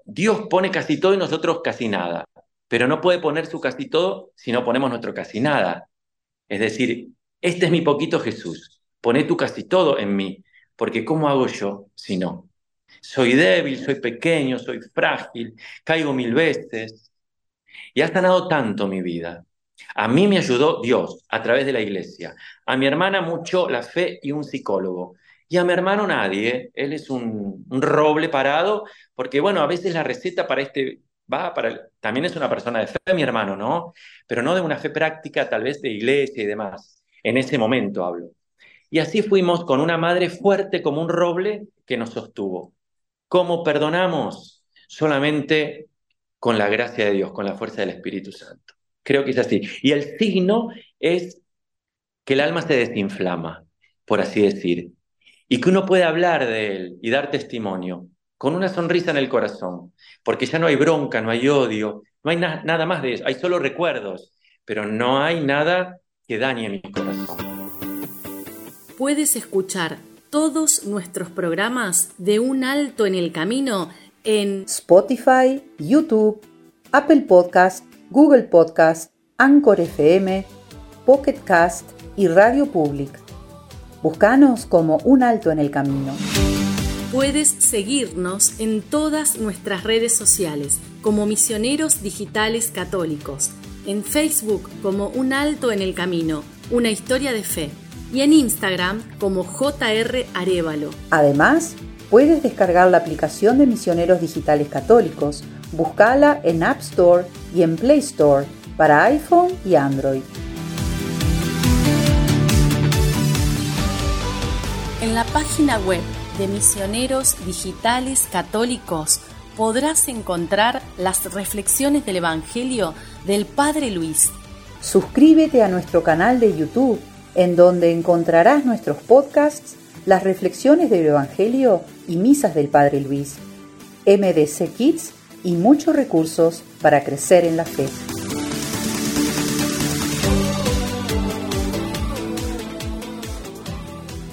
Dios pone casi todo y nosotros casi nada, pero no puede poner su casi todo si no ponemos nuestro casi nada. Es decir, este es mi poquito Jesús, pone tu casi todo en mí, porque ¿cómo hago yo si no? Soy débil, soy pequeño, soy frágil, caigo mil veces. Y ha sanado tanto mi vida. A mí me ayudó Dios a través de la iglesia. A mi hermana mucho la fe y un psicólogo. Y a mi hermano nadie. Él es un, roble parado, porque bueno, a veces la receta para este va para... También es una persona de fe, mi hermano, ¿no? Pero no de una fe práctica, tal vez de iglesia y demás. En ese momento hablo. Y así fuimos con una madre fuerte como un roble que nos sostuvo. ¿Cómo perdonamos? Solamente con la gracia de Dios, con la fuerza del Espíritu Santo. Creo que es así. Y el signo es que el alma se desinflama, por así decir, y que uno puede hablar de él y dar testimonio con una sonrisa en el corazón, porque ya no hay bronca, no hay odio, no hay nada más de eso, hay solo recuerdos, pero no hay nada que dañe mi corazón. Puedes escuchar todos nuestros programas de un alto en el camino en Spotify, YouTube, Apple Podcast Google Podcast, Anchor FM, Pocket Cast y Radio Public. Búscanos como Un Alto en el Camino. Puedes seguirnos en todas nuestras redes sociales como Misioneros Digitales Católicos, en Facebook como Un Alto en el Camino, una historia de fe, y en Instagram como JR Arevalo. Además, puedes descargar la aplicación de Misioneros Digitales Católicos Búscala en App Store y en Play Store para iPhone y Android. En la página web de Misioneros Digitales Católicos podrás encontrar las reflexiones del Evangelio del Padre Luis. Suscríbete a nuestro canal de YouTube, en donde encontrarás nuestros podcasts, las reflexiones del Evangelio y misas del Padre Luis. MDC Kids y muchos recursos para crecer en la fe.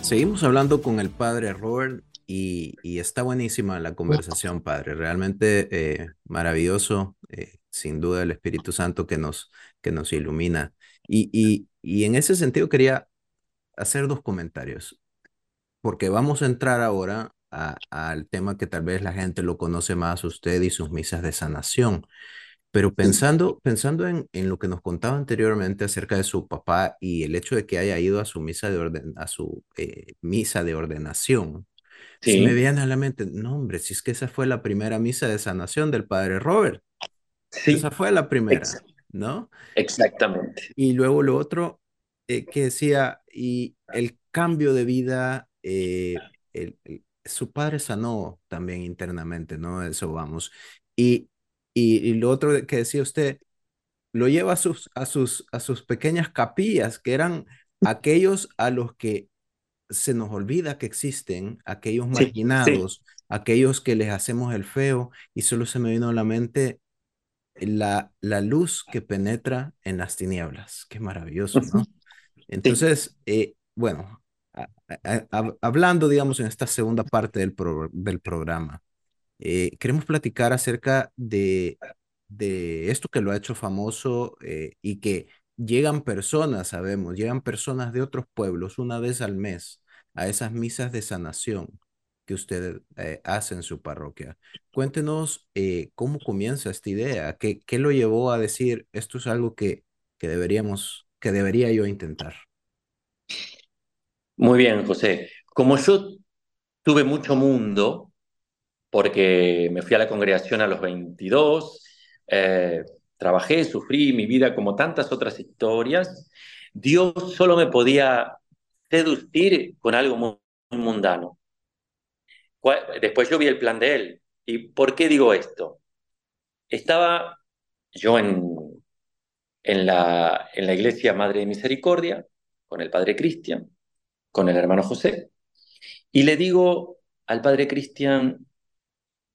Seguimos hablando con el padre Robert y, está buenísima la conversación, padre. Realmente eh, maravilloso, eh, sin duda el Espíritu Santo que nos, que nos ilumina. Y, y, y en ese sentido quería hacer dos comentarios, porque vamos a entrar ahora al tema que tal vez la gente lo conoce más usted y sus misas de sanación. Pero pensando, pensando en, en, lo que nos contaba anteriormente acerca de su papá y el hecho de que haya ido a su misa de, orden, a su, eh, misa de ordenación, sí. me viene a la mente, no hombre, si es que esa fue la primera misa de sanación del padre Robert. Sí. Esa fue la primera, ¿no? Exactamente. Y, luego lo otro eh, que decía, y el cambio de vida, eh, el, su padre sanó también internamente, ¿no? Eso vamos. Y y, lo otro que decía usted, lo lleva a sus, a, sus, a sus pequeñas capillas, que eran aquellos a los que se nos olvida que existen, aquellos marginados, aquellos que les hacemos el feo, y solo se me vino a la mente la, la luz que penetra en las tinieblas. Qué maravilloso, ¿no? Entonces, eh, bueno, hablando, digamos, en esta segunda parte del, del programa, eh, queremos platicar acerca de, de esto que lo ha hecho famoso eh, y que llegan personas, sabemos, llegan personas de otros pueblos una vez al mes a esas misas de sanación que usted eh, hace en su parroquia. Cuéntenos cómo comienza esta idea, qué, qué lo llevó a decir esto es algo que, que deberíamos, que debería yo intentar. Muy bien, José. Como yo tuve mucho mundo, porque me fui a la congregación a los 22, eh, trabajé, sufrí mi vida como tantas otras historias. Dios solo me podía seducir con algo muy, mundano. Después yo vi el plan de Él. ¿Y por qué digo esto? Estaba yo en, en, la, en la iglesia Madre de Misericordia, con el Padre Cristian, con el hermano José, y le digo al Padre Cristian,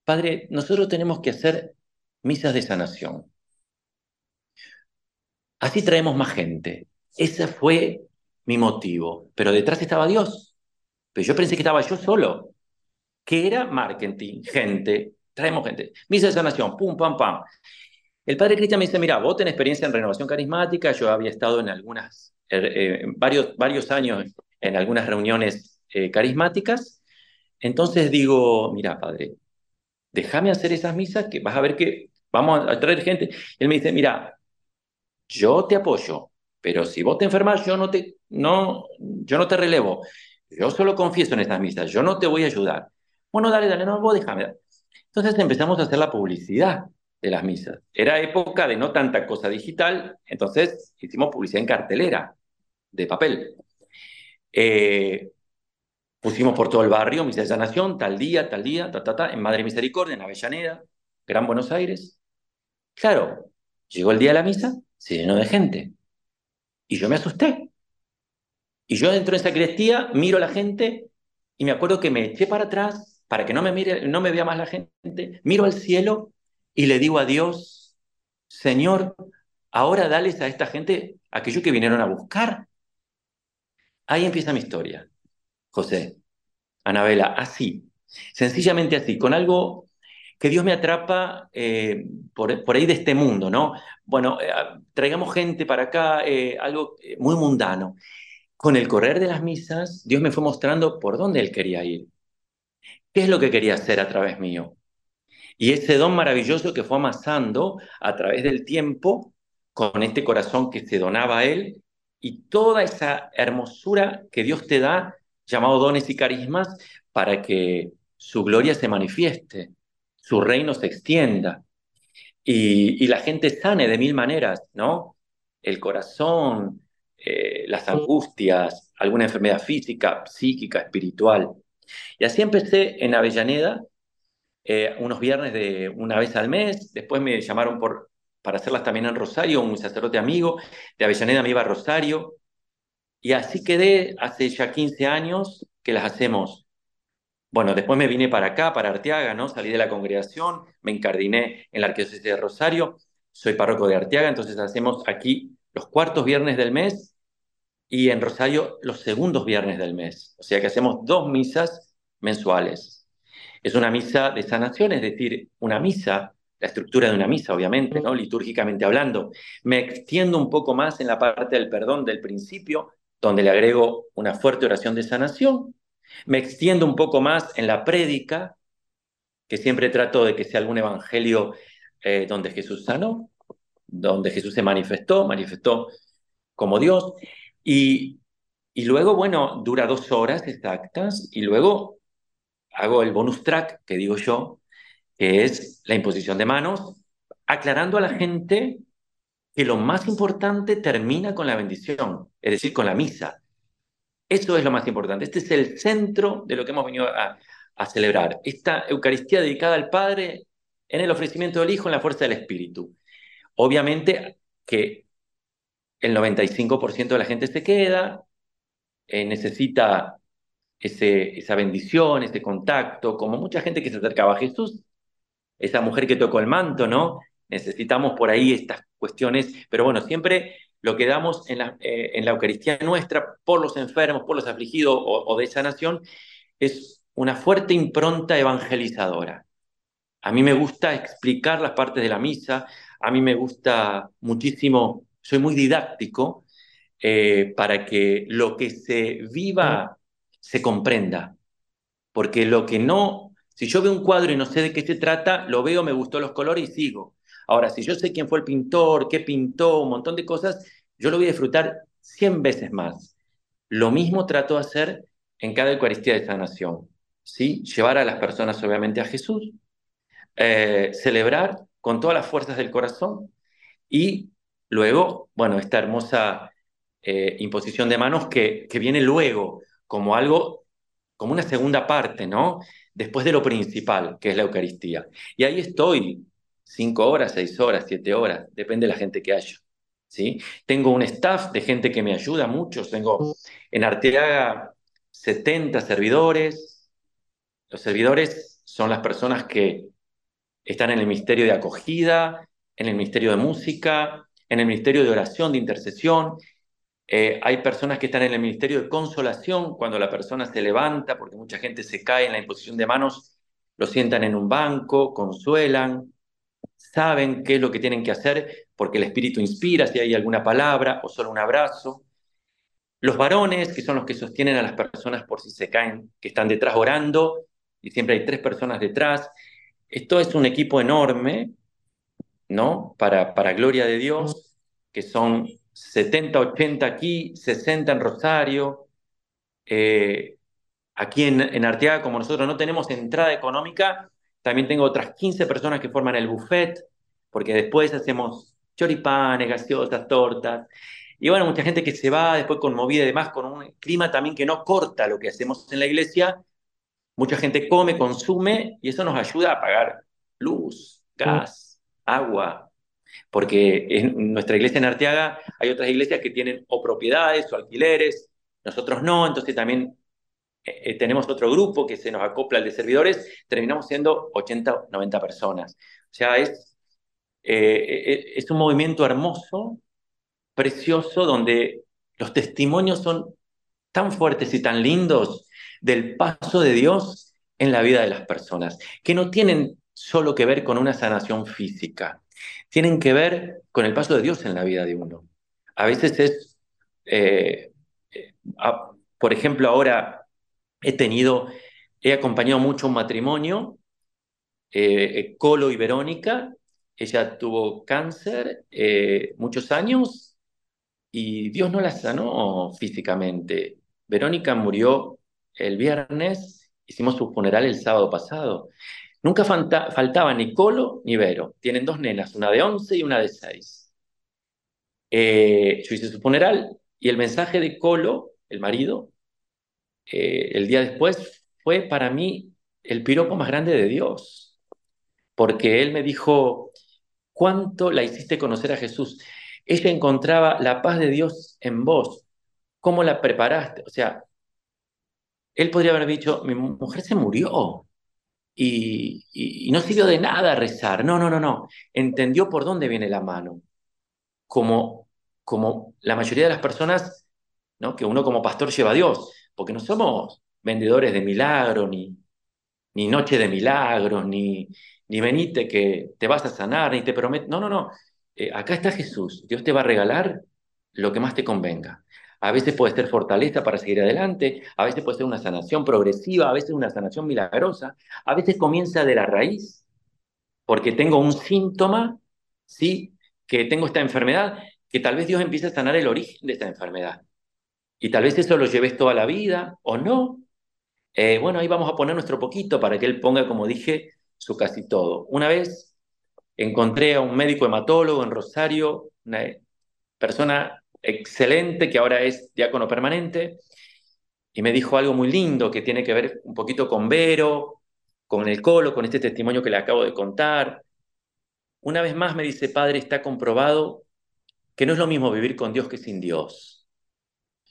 Padre, nosotros tenemos que hacer misas de sanación. Así traemos más gente. Ese fue mi motivo. Pero detrás estaba Dios. Pero yo pensé que estaba yo solo. Que era marketing, gente. Traemos gente. Misa de sanación, pum, pam, pam. El padre Cristian me dice, mira, vos tenés experiencia en renovación carismática, yo había estado en algunas, er, eh, varios, varios años en algunas reuniones eh, carismáticas. Entonces digo, mira, padre, déjame hacer esas misas que vas a ver que vamos a traer gente. él me dice, mira, yo te apoyo, pero si vos te enfermas, yo no te, no, yo no te relevo. Yo solo confieso en estas misas, yo no te voy a ayudar. Bueno, dale, dale, no, vos déjame. Entonces empezamos a hacer la publicidad de las misas. Era época de no tanta cosa digital, entonces hicimos publicidad en cartelera, de papel. Eh, Pusimos por todo el barrio, Misa de Sanación, tal día, tal día, ta, ta, ta, en Madre Misericordia, en Avellaneda, Gran Buenos Aires. Claro, llegó el día de la misa, se llenó de gente. Y yo me asusté. Y yo dentro de esa sacristía miro a la gente y me acuerdo que me eché para atrás para que no me, mire, no me vea más la gente. Miro al cielo y le digo a Dios, Señor, ahora dales a esta gente aquello que vinieron a buscar. Ahí empieza mi historia. José, Anabela, así, sencillamente así, con algo que Dios me atrapa eh, por, ahí de este mundo, ¿no? Bueno, eh, traigamos gente para acá, eh, algo muy mundano. Con el correr de las misas, Dios me fue mostrando por dónde Él quería ir. ¿Qué es lo que quería hacer a través mío? Y ese don maravilloso que fue amasando a través del tiempo, con este corazón que se donaba a Él, y toda esa hermosura que Dios te da llamado dones y carismas para que su gloria se manifieste, su reino se extienda y, la gente sane de mil maneras, ¿no? El corazón, eh, las angustias, alguna enfermedad física, psíquica, espiritual. Y así empecé en Avellaneda, eh, unos viernes de una vez al mes, después me llamaron por, para hacerlas también en Rosario, un sacerdote amigo de Avellaneda me iba a Rosario, y así quedé hace ya 15 años que las hacemos. Bueno, después me vine para acá, para Arteaga, ¿no? Salí de la congregación, me encardiné en la Arquidiócesis de Rosario, soy párroco de Arteaga, entonces hacemos aquí los cuartos viernes del mes y en Rosario los segundos viernes del mes. O sea que hacemos dos misas mensuales. Es una misa de sanación, es decir, una misa, la estructura de una misa, obviamente, ¿no? Litúrgicamente hablando. Me extiendo un poco más en la parte del perdón del principio, donde le agrego una fuerte oración de sanación Me extiendo un poco más en la prédica, que siempre trato de que sea algún evangelio eh, donde Jesús sanó, donde Jesús se manifestó, manifestó como Dios. Y, y luego, bueno, dura dos horas exactas y luego hago el bonus track, que digo yo, que es la imposición de manos, aclarando a la gente que lo más importante termina con la bendición, es decir, con la misa. Eso es lo más importante. Este es el centro de lo que hemos venido a, celebrar. Esta Eucaristía dedicada al Padre en el ofrecimiento del Hijo, en la fuerza del Espíritu. Obviamente que el 95% de la gente se queda, eh, necesita ese, esa bendición, ese contacto, como mucha gente que se acercaba a Jesús, esa mujer que tocó el manto, ¿no? Necesitamos por ahí estas cuestiones, pero bueno, siempre lo que damos en la, eh, en la Eucaristía nuestra por los enfermos, por los afligidos o, de esa nación, es una fuerte impronta evangelizadora. A mí me gusta explicar las partes de la misa, a mí me gusta muchísimo, soy muy didáctico eh, para que lo que se viva se comprenda, porque lo que no, si yo veo un cuadro y no sé de qué se trata, lo veo, me gustó los colores y sigo. Ahora, si yo sé quién fue el pintor, qué pintó, un montón de cosas, yo lo voy a disfrutar 100 veces más. Lo mismo trato de hacer en cada Eucaristía de sanación. ¿sí? Llevar a las personas, obviamente, a Jesús, eh, celebrar con todas las fuerzas del corazón y luego, bueno, esta hermosa eh, imposición de manos que, que viene luego como algo, como una segunda parte, ¿no? Después de lo principal, que es la Eucaristía. Y ahí estoy cinco horas, seis horas, siete horas, depende de la gente que haya. ¿sí? Tengo un staff de gente que me ayuda mucho, tengo en Arteaga 70 servidores. Los servidores son las personas que están en el ministerio de acogida, en el ministerio de música, en el ministerio de oración, de intercesión. Eh, hay personas que están en el ministerio de consolación, cuando la persona se levanta, porque mucha gente se cae en la imposición de manos, lo sientan en un banco, consuelan saben qué es lo que tienen que hacer porque el Espíritu inspira si hay alguna palabra o solo un abrazo. Los varones, que son los que sostienen a las personas por si se caen, que están detrás orando, y siempre hay tres personas detrás. Esto es un equipo enorme, ¿no? Para, para gloria de Dios, que son 70, 80 aquí, 60 en Rosario. Eh, aquí en, en Arteaga, como nosotros no tenemos entrada económica, también tengo otras 15 personas que forman el buffet, porque después hacemos choripanes, gaseosas, tortas. Y bueno, mucha gente que se va después conmovida y demás, con un clima también que no corta lo que hacemos en la iglesia. Mucha gente come, consume y eso nos ayuda a pagar luz, gas, agua. Porque en nuestra iglesia en Arteaga hay otras iglesias que tienen o propiedades o alquileres, nosotros no, entonces también eh, eh, tenemos otro grupo que se nos acopla al de servidores, terminamos siendo 80, 90 personas. O sea, es, eh, es un movimiento hermoso, precioso, donde los testimonios son tan fuertes y tan lindos del paso de Dios en la vida de las personas, que no tienen solo que ver con una sanación física, tienen que ver con el paso de Dios en la vida de uno. A veces es, por ejemplo, ahora He tenido, he acompañado mucho un matrimonio, eh, eh, Colo y Verónica. Ella tuvo cáncer eh, muchos años y Dios no la sanó físicamente. Verónica murió el viernes, hicimos su funeral el sábado pasado. Nunca faltaba ni Colo ni Vero. Tienen dos nenas, una de 11 y una de 6. yo hice su funeral y el mensaje de Colo, el marido, eh, el día después fue para mí el piropo más grande de Dios, porque Él me dijo, ¿cuánto la hiciste conocer a Jesús? Ella encontraba la paz de Dios en vos. ¿Cómo la preparaste? O sea, Él podría haber dicho, mi mujer se murió y, y no sirvió de nada rezar. No, no, no, no. Entendió por dónde viene la mano. Como, como la mayoría de las personas, ¿no? que uno como pastor lleva a Dios porque no somos vendedores de milagros, ni, ni noche de milagros, ni, ni venite que te vas a sanar, ni te prometo. No, no, no. Eh, acá está Jesús. Dios te va a regalar lo que más te convenga. a veces puede ser fortaleza para seguir adelante, a veces puede ser una sanación progresiva, a veces una sanación milagrosa, a veces comienza de la raíz, porque tengo un síntoma, ¿sí? Que tengo esta enfermedad, que tal vez Dios empiece a sanar el origen de esta enfermedad. Y tal vez eso lo lleves toda la vida o no. Eh, bueno, ahí vamos a poner nuestro poquito para que Él ponga, como dije, su casi todo. Una vez encontré a un médico hematólogo en Rosario, una persona excelente que ahora es diácono permanente, y me dijo algo muy lindo que tiene que ver un poquito con Vero, con el Colo, con este testimonio que le acabo de contar. Una vez más me dice, Padre, está comprobado que no es lo mismo vivir con Dios que sin Dios.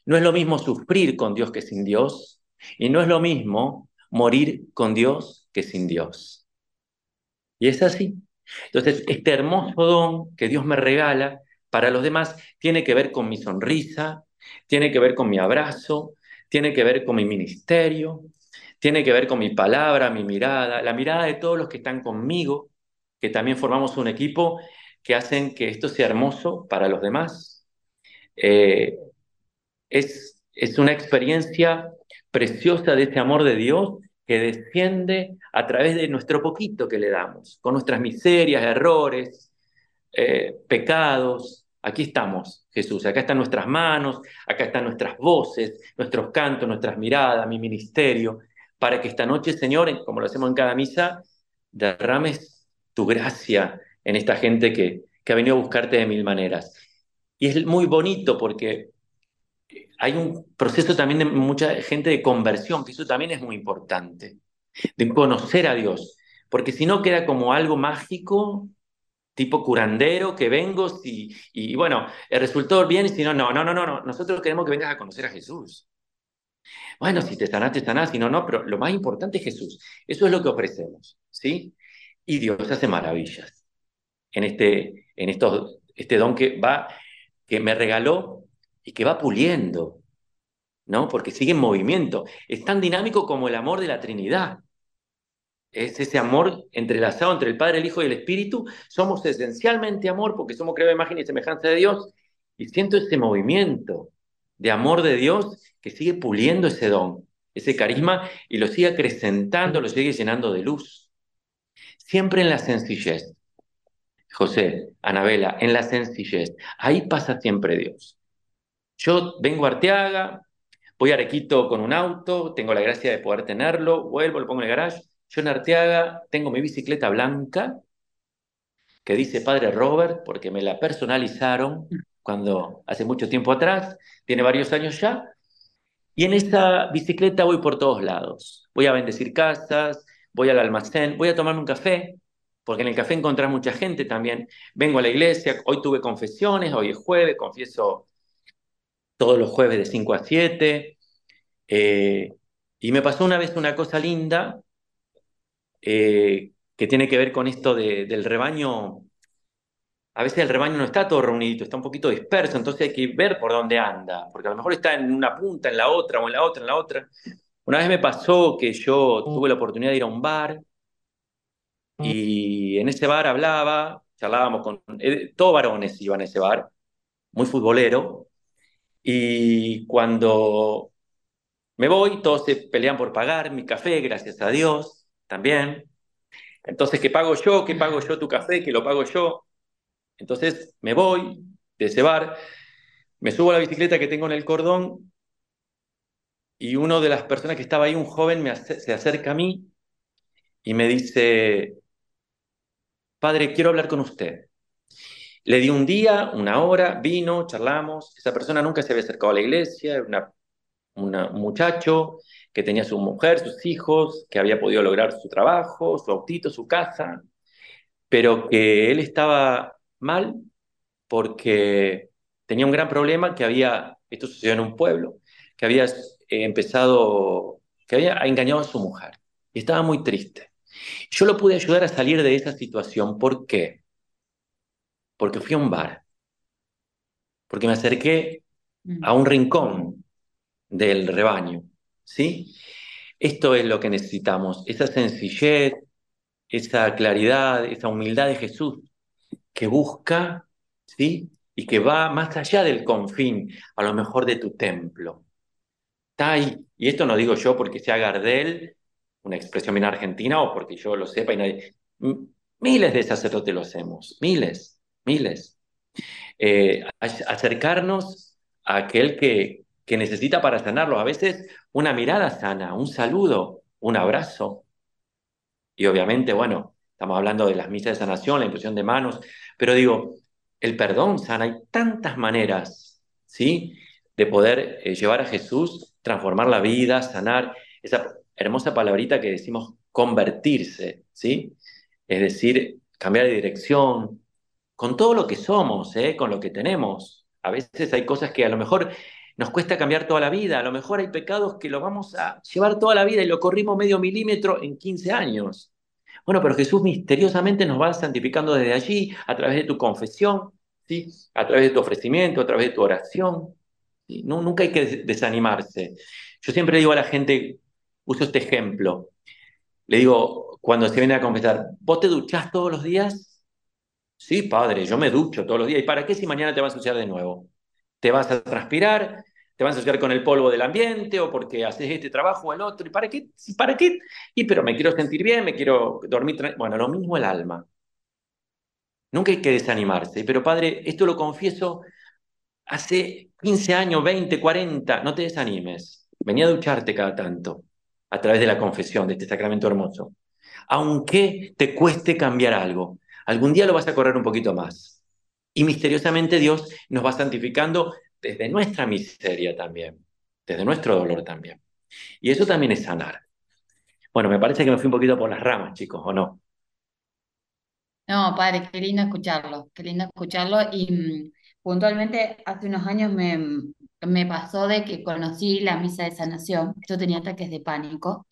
No es lo mismo sufrir con Dios que sin Dios. Y no es lo mismo morir con Dios que sin Dios. Y es así. Entonces, este hermoso don que Dios me regala para los demás tiene que ver con mi sonrisa, tiene que ver con mi abrazo, tiene que ver con mi ministerio, tiene que ver con mi palabra, mi mirada, la mirada de todos los que están conmigo, que también formamos un equipo que hacen que esto sea hermoso para los demás. Eh, es, es una experiencia preciosa de ese amor de Dios que desciende a través de nuestro poquito que le damos, con nuestras miserias, errores, eh, pecados, Aquí estamos, Jesús, acá están nuestras manos, acá están nuestras voces, nuestros cantos, nuestras miradas, mi ministerio, para que esta noche, Señor, como lo hacemos en cada misa, derrames tu gracia en esta gente que, que ha venido a buscarte de mil maneras. Y es muy bonito porque hay un proceso también de mucha gente de conversión, que eso también es muy importante, de conocer a Dios, porque si no queda como algo mágico tipo curandero que vengo y, y bueno, el resultado bien, si no, no, no, no, no, nosotros queremos que vengas a conocer a Jesús. Bueno, si te sanás, te sanás, si no, no, pero lo más importante es Jesús. Eso es lo que ofrecemos, ¿sí? Y Dios hace maravillas en este, en estos, este don que va, que me regaló y que va puliendo, ¿no? Porque sigue en movimiento. Es tan dinámico como el amor de la Trinidad es ese amor entrelazado entre el Padre, el Hijo y el Espíritu. Somos esencialmente amor porque somos creados imagen y semejanza de Dios. Y siento ese movimiento de amor de Dios que sigue puliendo ese don, ese carisma y lo sigue acrecentando, lo sigue llenando de luz. Siempre en la sencillez. José, Anabela, en la sencillez. Ahí pasa siempre Dios. Yo vengo a Arteaga, voy a Arequito con un auto, tengo la gracia de poder tenerlo, vuelvo, lo pongo en el garage yo en Arteaga tengo mi bicicleta blanca que dice Padre Robert porque me la personalizaron cuando hace mucho tiempo atrás, tiene varios años ya, y en esa bicicleta voy por todos lados. Voy a bendecir casas, voy al almacén, voy a tomarme un café, porque en el café encontrás mucha gente también. Vengo a la iglesia, hoy tuve confesiones, hoy es jueves, confieso todos los jueves de 5 a 7. Eh, y me pasó una vez una cosa linda, eh, que tiene que ver con esto del rebaño. A veces el rebaño no está todo reunido, está un poquito disperso, entonces hay que ver por dónde anda, porque a lo mejor está en una punta, en la otra, o en la otra, en la otra. Una vez me pasó que yo tuve la oportunidad de ir a un bar y en ese bar hablaba, charlábamos con, eh, todos varones iban a ese bar, muy futbolero, y cuando me voy, todos se pelean por pagar mi café, gracias a Dios, también. Entonces, ¿qué pago yo? ¿Qué pago yo tu café? ¿Qué lo pago yo? Entonces me voy de ese bar, me subo a la bicicleta que tengo en el cordón y uno de las personas que estaba ahí, un joven, se acerca a mí y me dice, padre, quiero hablar con usted. Le di un día, una hora, vino, charlamos. Esa persona nunca se había acercado a la iglesia, era un muchacho que tenía su mujer, sus hijos, que había podido lograr su trabajo, su autito, su casa, pero que él estaba mal porque tenía un gran problema que había, esto sucedió en un pueblo, que había empezado, que había engañado a su mujer y estaba muy triste. Yo lo pude ayudar a salir de esa situación. ¿Por qué? Porque fui a un bar, porque me acerqué a un rincón del rebaño ¿sí? Esto es lo que necesitamos, esa sencillez, esa claridad, esa humildad de Jesús que busca, ¿sí? y que va más allá del confín, a lo mejor de tu templo. Está ahí. Y esto no digo yo porque sea Gardel, una expresión bien argentina, o porque yo lo sepa y nadie. Miles de sacerdotes lo hacemos, miles, miles. Eh, acercarnos a aquel que, que necesita para sanarlo. A veces una mirada sana, un saludo, un abrazo. Y obviamente, bueno, estamos hablando de las misas de sanación, la impresión de manos, pero digo, el perdón sana, hay tantas maneras, ¿sí? De poder eh, llevar a Jesús, transformar la vida, sanar, esa hermosa palabrita que decimos convertirse, ¿sí? Es decir, cambiar de dirección, con todo lo que somos, ¿eh? con lo que tenemos. A veces hay cosas que a lo mejor nos cuesta cambiar toda la vida, a lo mejor hay pecados que lo vamos a llevar toda la vida y lo corrimos medio milímetro en 15 años. Bueno, pero Jesús misteriosamente nos va santificando desde allí, a través de tu confesión, ¿sí? a través de tu ofrecimiento, a través de tu oración. No, nunca hay que desanimarse. Yo siempre digo a la gente, uso este ejemplo, le digo, cuando se viene a confesar, ¿vos te duchás todos los días? Sí, padre, yo me ducho todos los días. ¿Y para qué si mañana te vas a ensuciar de nuevo? Te vas a transpirar, te vas a asociar con el polvo del ambiente o porque haces este trabajo o el otro. ¿Y para qué? ¿Para qué? Y pero me quiero sentir bien, me quiero dormir. Bueno, lo mismo el alma. Nunca hay que desanimarse. Pero padre, esto lo confieso hace 15 años, 20, 40. No te desanimes. Venía a ducharte cada tanto a través de la confesión, de este sacramento hermoso. Aunque te cueste cambiar algo, algún día lo vas a correr un poquito más. Y misteriosamente Dios nos va santificando desde nuestra miseria también, desde nuestro dolor también. Y eso también es sanar. Bueno, me parece que me fui un poquito por las ramas, chicos, ¿o no? No, padre, qué lindo escucharlo, qué lindo escucharlo. Y mm, puntualmente hace unos años me, me pasó de que conocí la misa de sanación. Yo tenía ataques de pánico.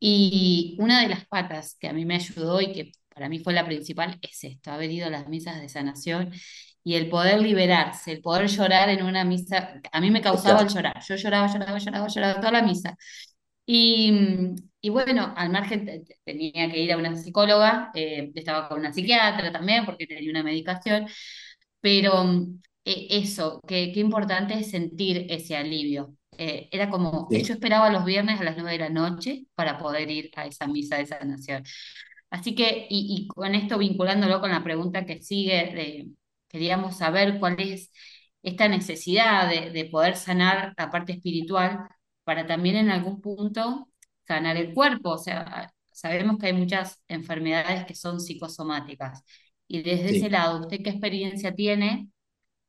Y una de las patas que a mí me ayudó y que para mí fue la principal es esto, haber ido a las misas de sanación y el poder liberarse, el poder llorar en una misa, a mí me causaba el llorar, yo lloraba, lloraba, lloraba, lloraba toda la misa. Y, y bueno, al margen tenía que ir a una psicóloga, eh, estaba con una psiquiatra también porque tenía una medicación, pero eh, eso, qué importante es sentir ese alivio. Eh, era como, yo esperaba los viernes a las 9 de la noche para poder ir a esa misa de sanación. Así que, y, y con esto vinculándolo con la pregunta que sigue de queríamos saber cuál es esta necesidad de, poder sanar la parte espiritual para también en algún punto sanar el cuerpo. O sea, sabemos que hay muchas enfermedades que son psicosomáticas. Y desde ese lado, ¿usted qué experiencia tiene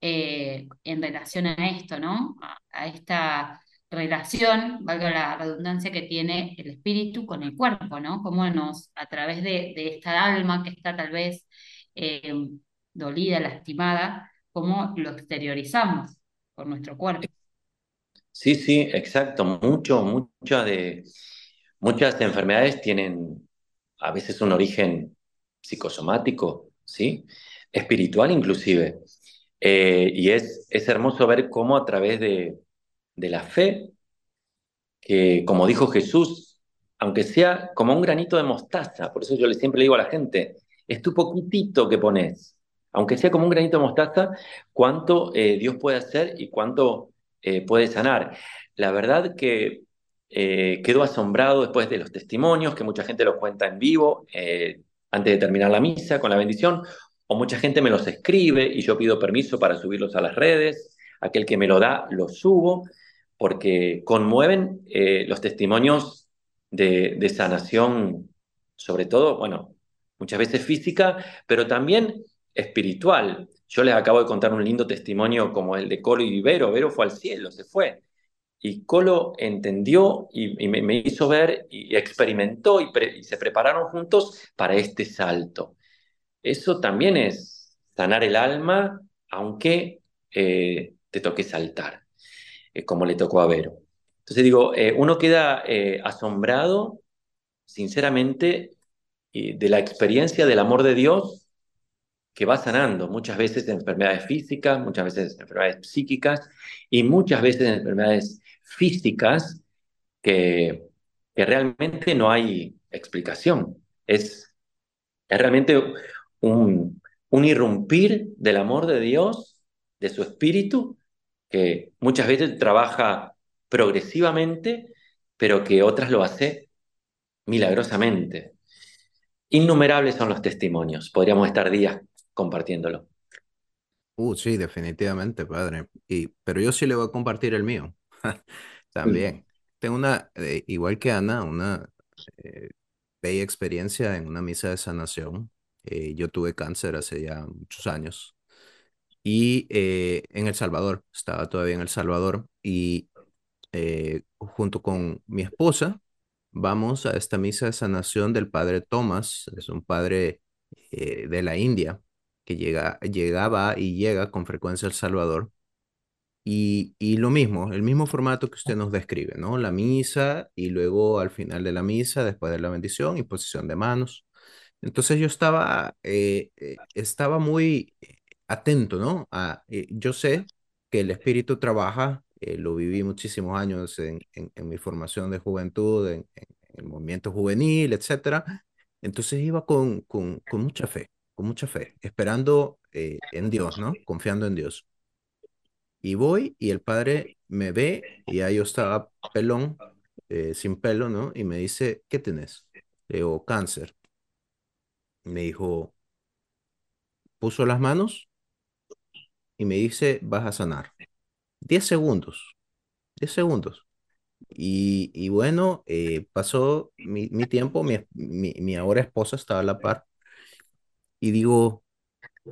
eh, en relación a esto, ¿no? A, esta relación, valga la redundancia, que tiene el espíritu con el cuerpo, ¿no? Cómo nos, a través de, esta alma que está tal vez eh, dolida, lastimada, cómo lo exteriorizamos por nuestro cuerpo. Sí, sí, exacto. Mucho, muchas de, muchas enfermedades tienen a veces un origen psicosomático, ¿sí? Espiritual inclusive. Eh, y es, es hermoso ver cómo a través de, de la fe, que como dijo Jesús, aunque sea como un granito de mostaza, por eso yo siempre digo a la gente, es tu poquitito que pones, aunque sea como un granito de mostaza, cuánto eh, Dios puede hacer y cuánto eh, puede sanar. La verdad que eh, quedo asombrado después de los testimonios, que mucha gente los cuenta en vivo, antes de terminar la misa con la bendición, o mucha gente me los escribe y yo pido permiso para subirlos a las redes, aquel que me lo da, lo subo, porque conmueven los testimonios de, de sanación, sobre todo, bueno, muchas veces física, pero también espiritual. Yo les acabo de contar un lindo testimonio como el de Colo y Vero. Vero fue al cielo, se fue. Y Colo entendió y, me, hizo ver y, experimentó y, se prepararon juntos para este salto. Eso también es sanar el alma, aunque eh, te toque saltar, eh, como le tocó a Vero. Entonces digo, eh, uno queda asombrado, sinceramente, de la experiencia del amor de Dios que va sanando, muchas veces de enfermedades físicas, muchas veces de enfermedades psíquicas y muchas veces de enfermedades físicas que, que realmente no hay explicación. Es, es realmente un, un irrumpir del amor de Dios de su espíritu, que muchas veces trabaja progresivamente, pero que otras lo hace milagrosamente. Innumerables son los testimonios, podríamos estar días compartiéndolo. Uh, sí, definitivamente, padre. Y, pero yo sí le voy a compartir el mío. También. Tengo una, eh, igual que Ana, una eh, bella experiencia en una misa de sanación. Eh, yo tuve cáncer hace ya muchos años. Y en El Salvador, estaba todavía en El Salvador. Y junto con mi esposa, vamos a esta misa de sanación del padre Thomas. Es un padre de la India que llega, llegaba y llega con frecuencia a El Salvador. Y, y, lo mismo, el mismo formato que usted nos describe, ¿no? La misa y luego al final de la misa, después de la bendición, y posición de manos. Entonces yo estaba, eh, eh, estaba muy atento, ¿no? A, eh, yo sé que el espíritu trabaja, lo viví muchísimos años en, en, en mi formación de juventud, en, en, el movimiento juvenil, etcétera. Entonces iba con, con, con mucha fe con mucha fe, esperando eh, en Dios, ¿no? Confiando en Dios. Y voy y el padre me ve y ahí yo estaba pelón, eh, sin pelo, ¿no? Y me dice, ¿qué tenés? Le digo, cáncer. Me dijo, puso las manos y me dice, vas a sanar. Diez segundos, diez segundos. Y, y bueno, eh, pasó mi, mi tiempo, mi, mi, mi, ahora esposa estaba a la par y digo,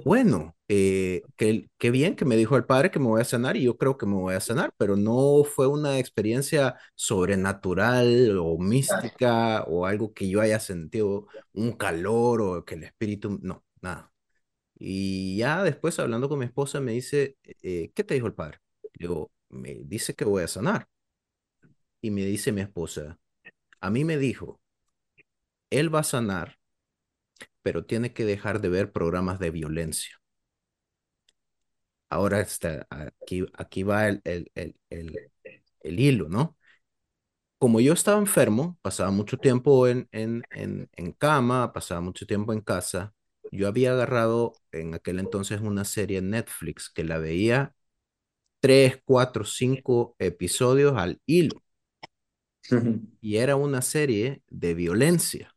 bueno, eh, qué, bien que me dijo el padre que me voy a sanar y yo creo que me voy a sanar, pero no fue una experiencia sobrenatural o mística o algo que yo haya sentido un calor o que el espíritu, no, nada. Y ya después hablando con mi esposa me dice, eh, ¿qué te dijo el padre? Digo, me dice que voy a sanar. Y me dice mi esposa, a mí me dijo, él va a sanar pero tiene que dejar de ver programas de violencia. Ahora está, aquí, aquí va el, el, el, el, hilo, ¿no? Como yo estaba enfermo, pasaba mucho tiempo en, en, en, en cama, pasaba mucho tiempo en casa, yo había agarrado en aquel entonces una serie en Netflix que la veía tres, cuatro, cinco episodios al hilo. Y era una serie de violencia.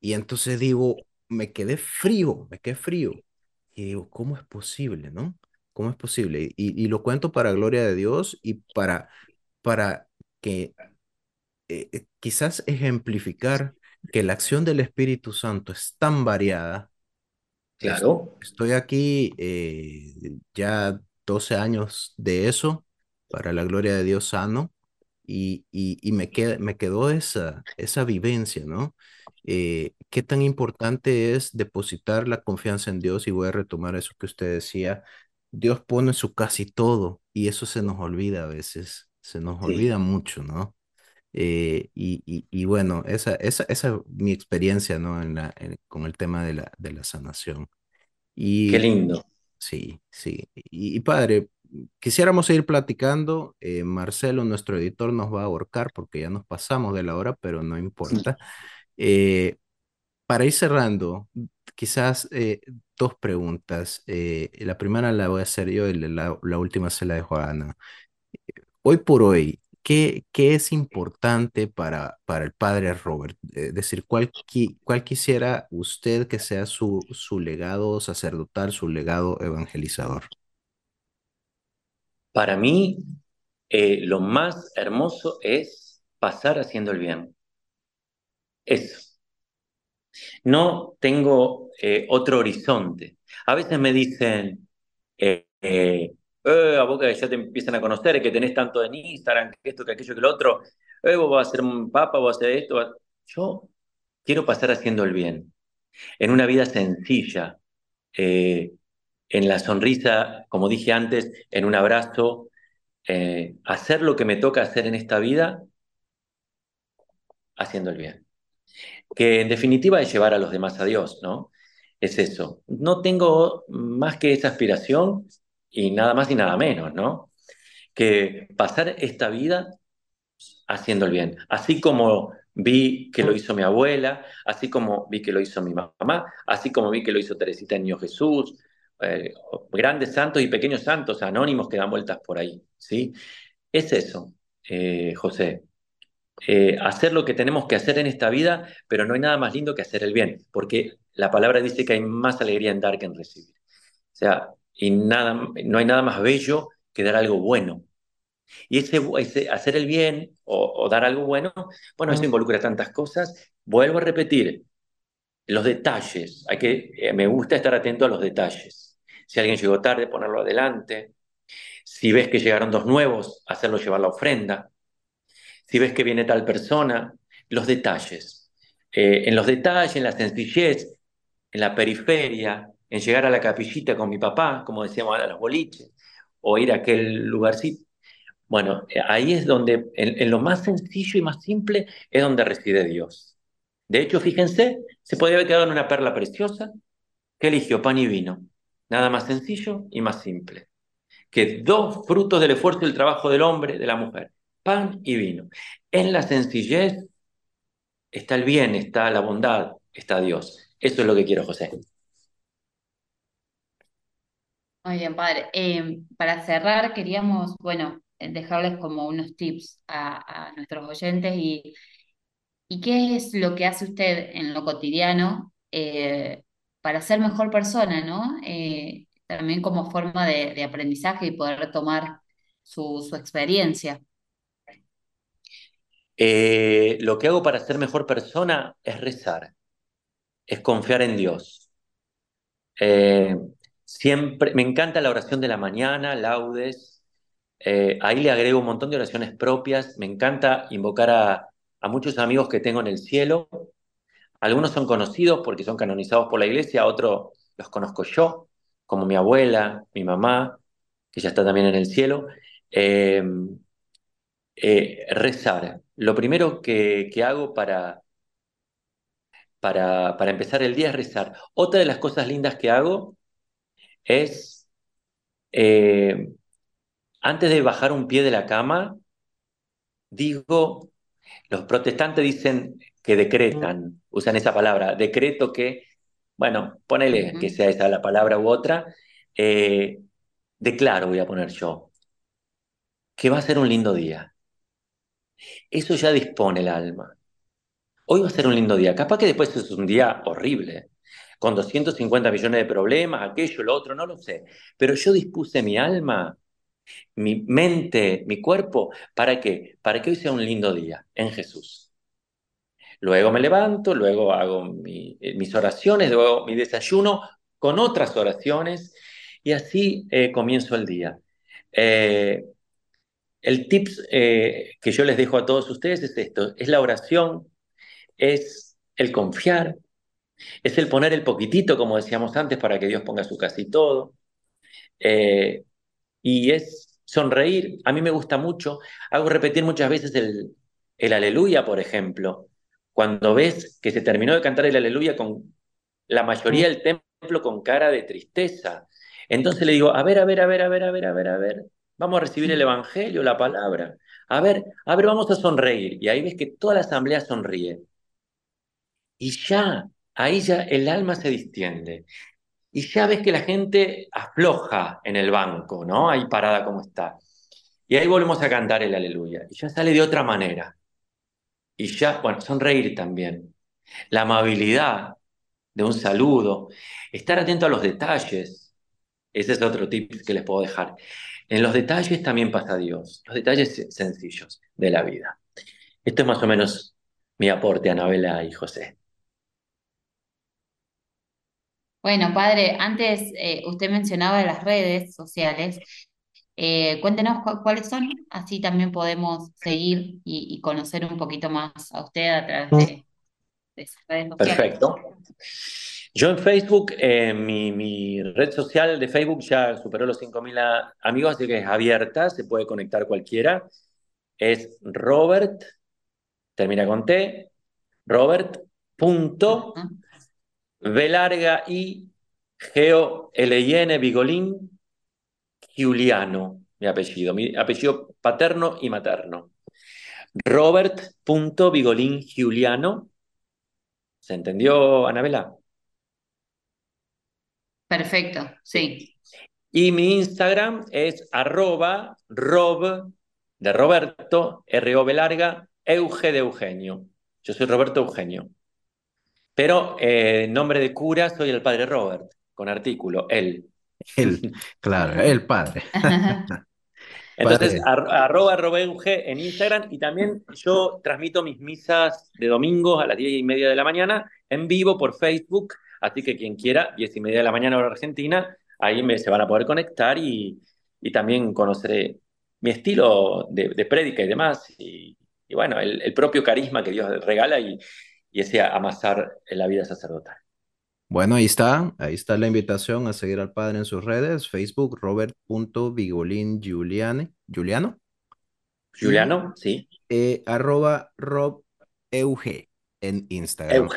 Y entonces digo, me quedé frío, me quedé frío. Y digo, ¿cómo es posible, no? ¿Cómo es posible? Y, y lo cuento para gloria de Dios y para, para que eh, eh, quizás ejemplificar que la acción del Espíritu Santo es tan variada. Claro. Estoy aquí eh, ya 12 años de eso, para la gloria de Dios sano, y, y, y me, queda, me quedó esa, esa vivencia, ¿no? Eh, qué tan importante es depositar la confianza en Dios y voy a retomar eso que usted decía. Dios pone su casi todo y eso se nos olvida a veces, se nos olvida mucho, ¿no? Eh, y, y, bueno, esa, esa, esa es mi experiencia, ¿no? En la, con el tema de la, de la sanación. Y, Qué lindo. Sí, sí. Y, padre, quisiéramos seguir platicando. Eh, Marcelo, nuestro editor, nos va a ahorcar porque ya nos pasamos de la hora, pero no importa. Eh, para ir cerrando, quizás eh, dos preguntas. La primera la voy a hacer yo y la, última se la dejo a Ana. Hoy por hoy, ¿qué, qué es importante para, para el padre Robert? Es decir, ¿cuál, ¿cuál quisiera usted que sea su, su legado sacerdotal, su legado evangelizador? Para mí, lo más hermoso es pasar haciendo el bien. Eso. No tengo eh, otro horizonte. A veces me dicen, eh, eh, eh, a vos que ya te empiezan a conocer, que tenés tanto en Instagram, que esto, que aquello, que lo otro, eh, vos vas a ser un papa, vos vas a hacer esto. Yo quiero pasar haciendo el bien, en una vida sencilla, en la sonrisa, como dije antes, en un abrazo, hacer lo que me toca hacer en esta vida, haciendo el bien que en definitiva es llevar a los demás a Dios, ¿no? Es eso. No tengo más que esa aspiración y nada más y nada menos, ¿no? Que pasar esta vida haciendo el bien. Así como vi que lo hizo mi abuela, así como vi que lo hizo mi mamá, así como vi que lo hizo Teresita Niño Jesús, eh, grandes santos y pequeños santos anónimos que dan vueltas por ahí, ¿sí? Es eso, eh, José. Eh, hacer lo que tenemos que hacer en esta vida, pero no hay nada más lindo que hacer el bien, porque la palabra dice que hay más alegría en dar que en recibir. O sea, y nada, no hay nada más bello que dar algo bueno. Y ese, hacer el bien o, dar algo bueno, bueno, eso involucra tantas cosas. Vuelvo a repetir, los detalles, hay que, eh, me gusta estar atento a los detalles. Si alguien llegó tarde, ponerlo adelante. Si ves que llegaron dos nuevos, hacerlo llevar la ofrenda si ves que viene tal persona, los detalles. Eh, en los detalles, en la sencillez, en la periferia, en llegar a la capillita con mi papá, como decíamos a los boliches, o ir a aquel lugarcito. Bueno, ahí es donde, en, lo más sencillo y más simple, es donde reside Dios. De hecho, fíjense, se podría haber quedado en una perla preciosa que eligió pan y vino. Nada más sencillo y más simple. Que dos frutos del esfuerzo y el trabajo del hombre, de la mujer pan y vino. En la sencillez está el bien, está la bondad, está Dios. Eso es lo que quiero, José. Muy bien, padre. Em, para cerrar, queríamos, bueno, dejarles como unos tips a, nuestros oyentes y, y, qué es lo que hace usted en lo cotidiano eh, para ser mejor persona, ¿no? Eh, también como forma de, aprendizaje y poder tomar su, su experiencia. Eh, lo que hago para ser mejor persona es rezar, es confiar en Dios. Eh, siempre, me encanta la oración de la mañana, laudes. Eh, ahí le agrego un montón de oraciones propias. Me encanta invocar a, a muchos amigos que tengo en el cielo. Algunos son conocidos porque son canonizados por la iglesia, otros los conozco yo, como mi abuela, mi mamá, que ya está también en el cielo. rezar lo primero que, hago para, para, para, empezar el día es rezar. Otra de las cosas lindas que hago es, eh, antes de bajar un pie de la cama, digo, los protestantes dicen que decretan, usan esa palabra, decreto que, bueno, ponele que sea esa la palabra u otra, eh, declaro, voy a poner yo, que va a ser un lindo día eso ya dispone el alma. Hoy va a ser un lindo día. Capaz que después es un día horrible, con 250 millones de problemas, aquello, lo otro, no lo sé. Pero yo dispuse mi alma, mi mente, mi cuerpo, ¿para qué? Para que hoy sea un lindo día en Jesús. Luego me levanto, luego hago eh, mis oraciones, luego mi desayuno con otras oraciones y así eh, comienzo el día. Eh, el tips que yo les dejo a todos ustedes es esto, es la oración, es el confiar, es el poner el poquitito, como decíamos antes, para que Dios ponga su casi todo, eh, y es sonreír. A mí me gusta mucho, hago repetir muchas veces el, el aleluya, por ejemplo. Cuando ves que se terminó de cantar el aleluya con la mayoría del templo con cara de tristeza. Entonces le digo, a ver, a ver, a ver, a ver, a ver, a ver, a ver. Vamos a recibir el Evangelio, la palabra. A ver, a ver, vamos a sonreír. Y ahí ves que toda la asamblea sonríe. Y ya, ahí ya el alma se distiende. Y ya ves que la gente afloja en el banco, ¿no? Ahí parada como está. Y ahí volvemos a cantar el aleluya. Y ya sale de otra manera. Y ya, bueno, sonreír también. La amabilidad de un saludo. Estar atento a los detalles. Ese es otro tip que les puedo dejar. En los detalles también pasa Dios, los detalles sencillos de la vida. Esto es más o menos mi aporte, Anabela y José. Bueno, padre, antes eh, usted mencionaba las redes sociales. Eh, cuéntenos cuáles son, así también podemos seguir y, conocer un poquito más a usted a través de, de esas redes sociales. Perfecto. Yo en Facebook, eh, mi, red social de Facebook ya superó los 5.000 amigos, así que es abierta, se puede conectar cualquiera. Es Robert, termina con T, Robert, punto, B larga I, Geo, L I N, Vigolín, Giuliano, mi apellido, mi apellido paterno y materno. Robert, punto, Vigolín, Giuliano. ¿Se entendió, Anabela? Perfecto, sí. Y mi Instagram es arroba rob de Roberto, R-O-B larga, Euge de Eugenio. Yo soy Roberto Eugenio. Pero eh, nombre de cura soy el padre Robert, con artículo, él. Él, claro, el padre. Entonces, arroba Robeuge en Instagram y también yo transmito mis misas de domingo a las diez y media de la mañana en vivo por Facebook, así que quien quiera, diez y media de la mañana hora argentina, ahí me, se van a poder conectar y, también conoceré mi estilo de, de prédica y demás, y, bueno, el, propio carisma que Dios regala y, y ese amasar en la vida sacerdotal. Bueno, ahí está, ahí está la invitación a seguir al padre en sus redes, Facebook, robert.vigolin Giuliano. Juliano, sí. Eh, arroba Rob en Instagram.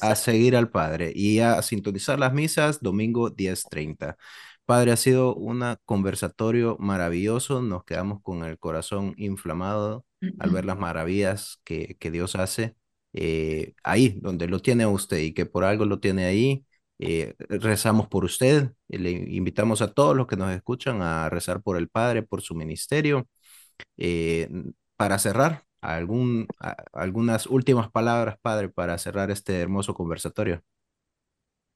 a, seguir al padre y a sintonizar las misas domingo 10.30. Padre, ha sido un conversatorio maravilloso. Nos quedamos con el corazón inflamado al ver las maravillas que, que Dios hace eh, ahí donde lo tiene usted y que por algo lo tiene ahí. Eh, rezamos por usted y le invitamos a todos los que nos escuchan a rezar por el Padre, por su ministerio. Eh, para cerrar, algún, algunas últimas palabras, Padre, para cerrar este hermoso conversatorio.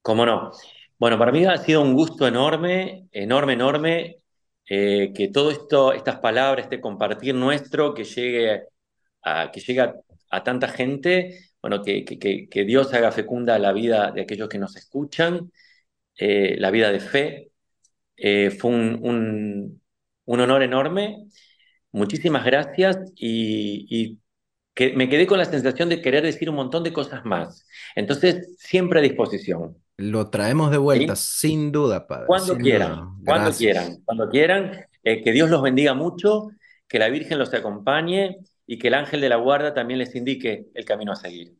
Cómo no. Bueno, para mí ha sido un gusto enorme, enorme, enorme, que todo esto, estas palabras, este compartir nuestro, que llegue a, que llegue a a tanta gente, bueno, que, que, Dios haga fecunda la vida de aquellos que nos escuchan, eh, la vida de fe. Eh, fue un, honor enorme. Muchísimas gracias y, que me quedé con la sensación de querer decir un montón de cosas más. Entonces, siempre a disposición. Lo traemos de vuelta, sin duda, Padre. Cuando quieran, cuando quieran, cuando quieran. Eh, que Dios los bendiga mucho, que la Virgen los acompañe y que el ángel de la guarda también les indique el camino a seguir.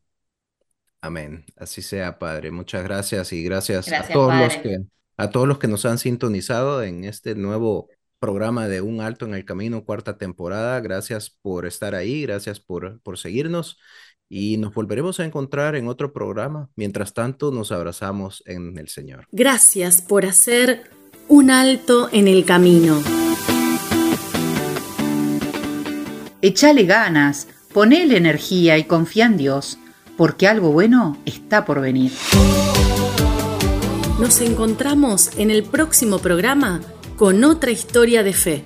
Amén. Así sea, Padre. Muchas gracias y gracias, a todos los que a todos los que nos han sintonizado en este nuevo programa de Un Alto en el Camino, cuarta temporada. Gracias por estar ahí, gracias por, por seguirnos y nos volveremos a encontrar en otro programa. Mientras tanto, nos abrazamos en el Señor. Gracias por hacer un alto en el camino. Echale ganas, ponele energía y confía en Dios, porque algo bueno está por venir. Nos encontramos en el próximo programa con otra historia de fe.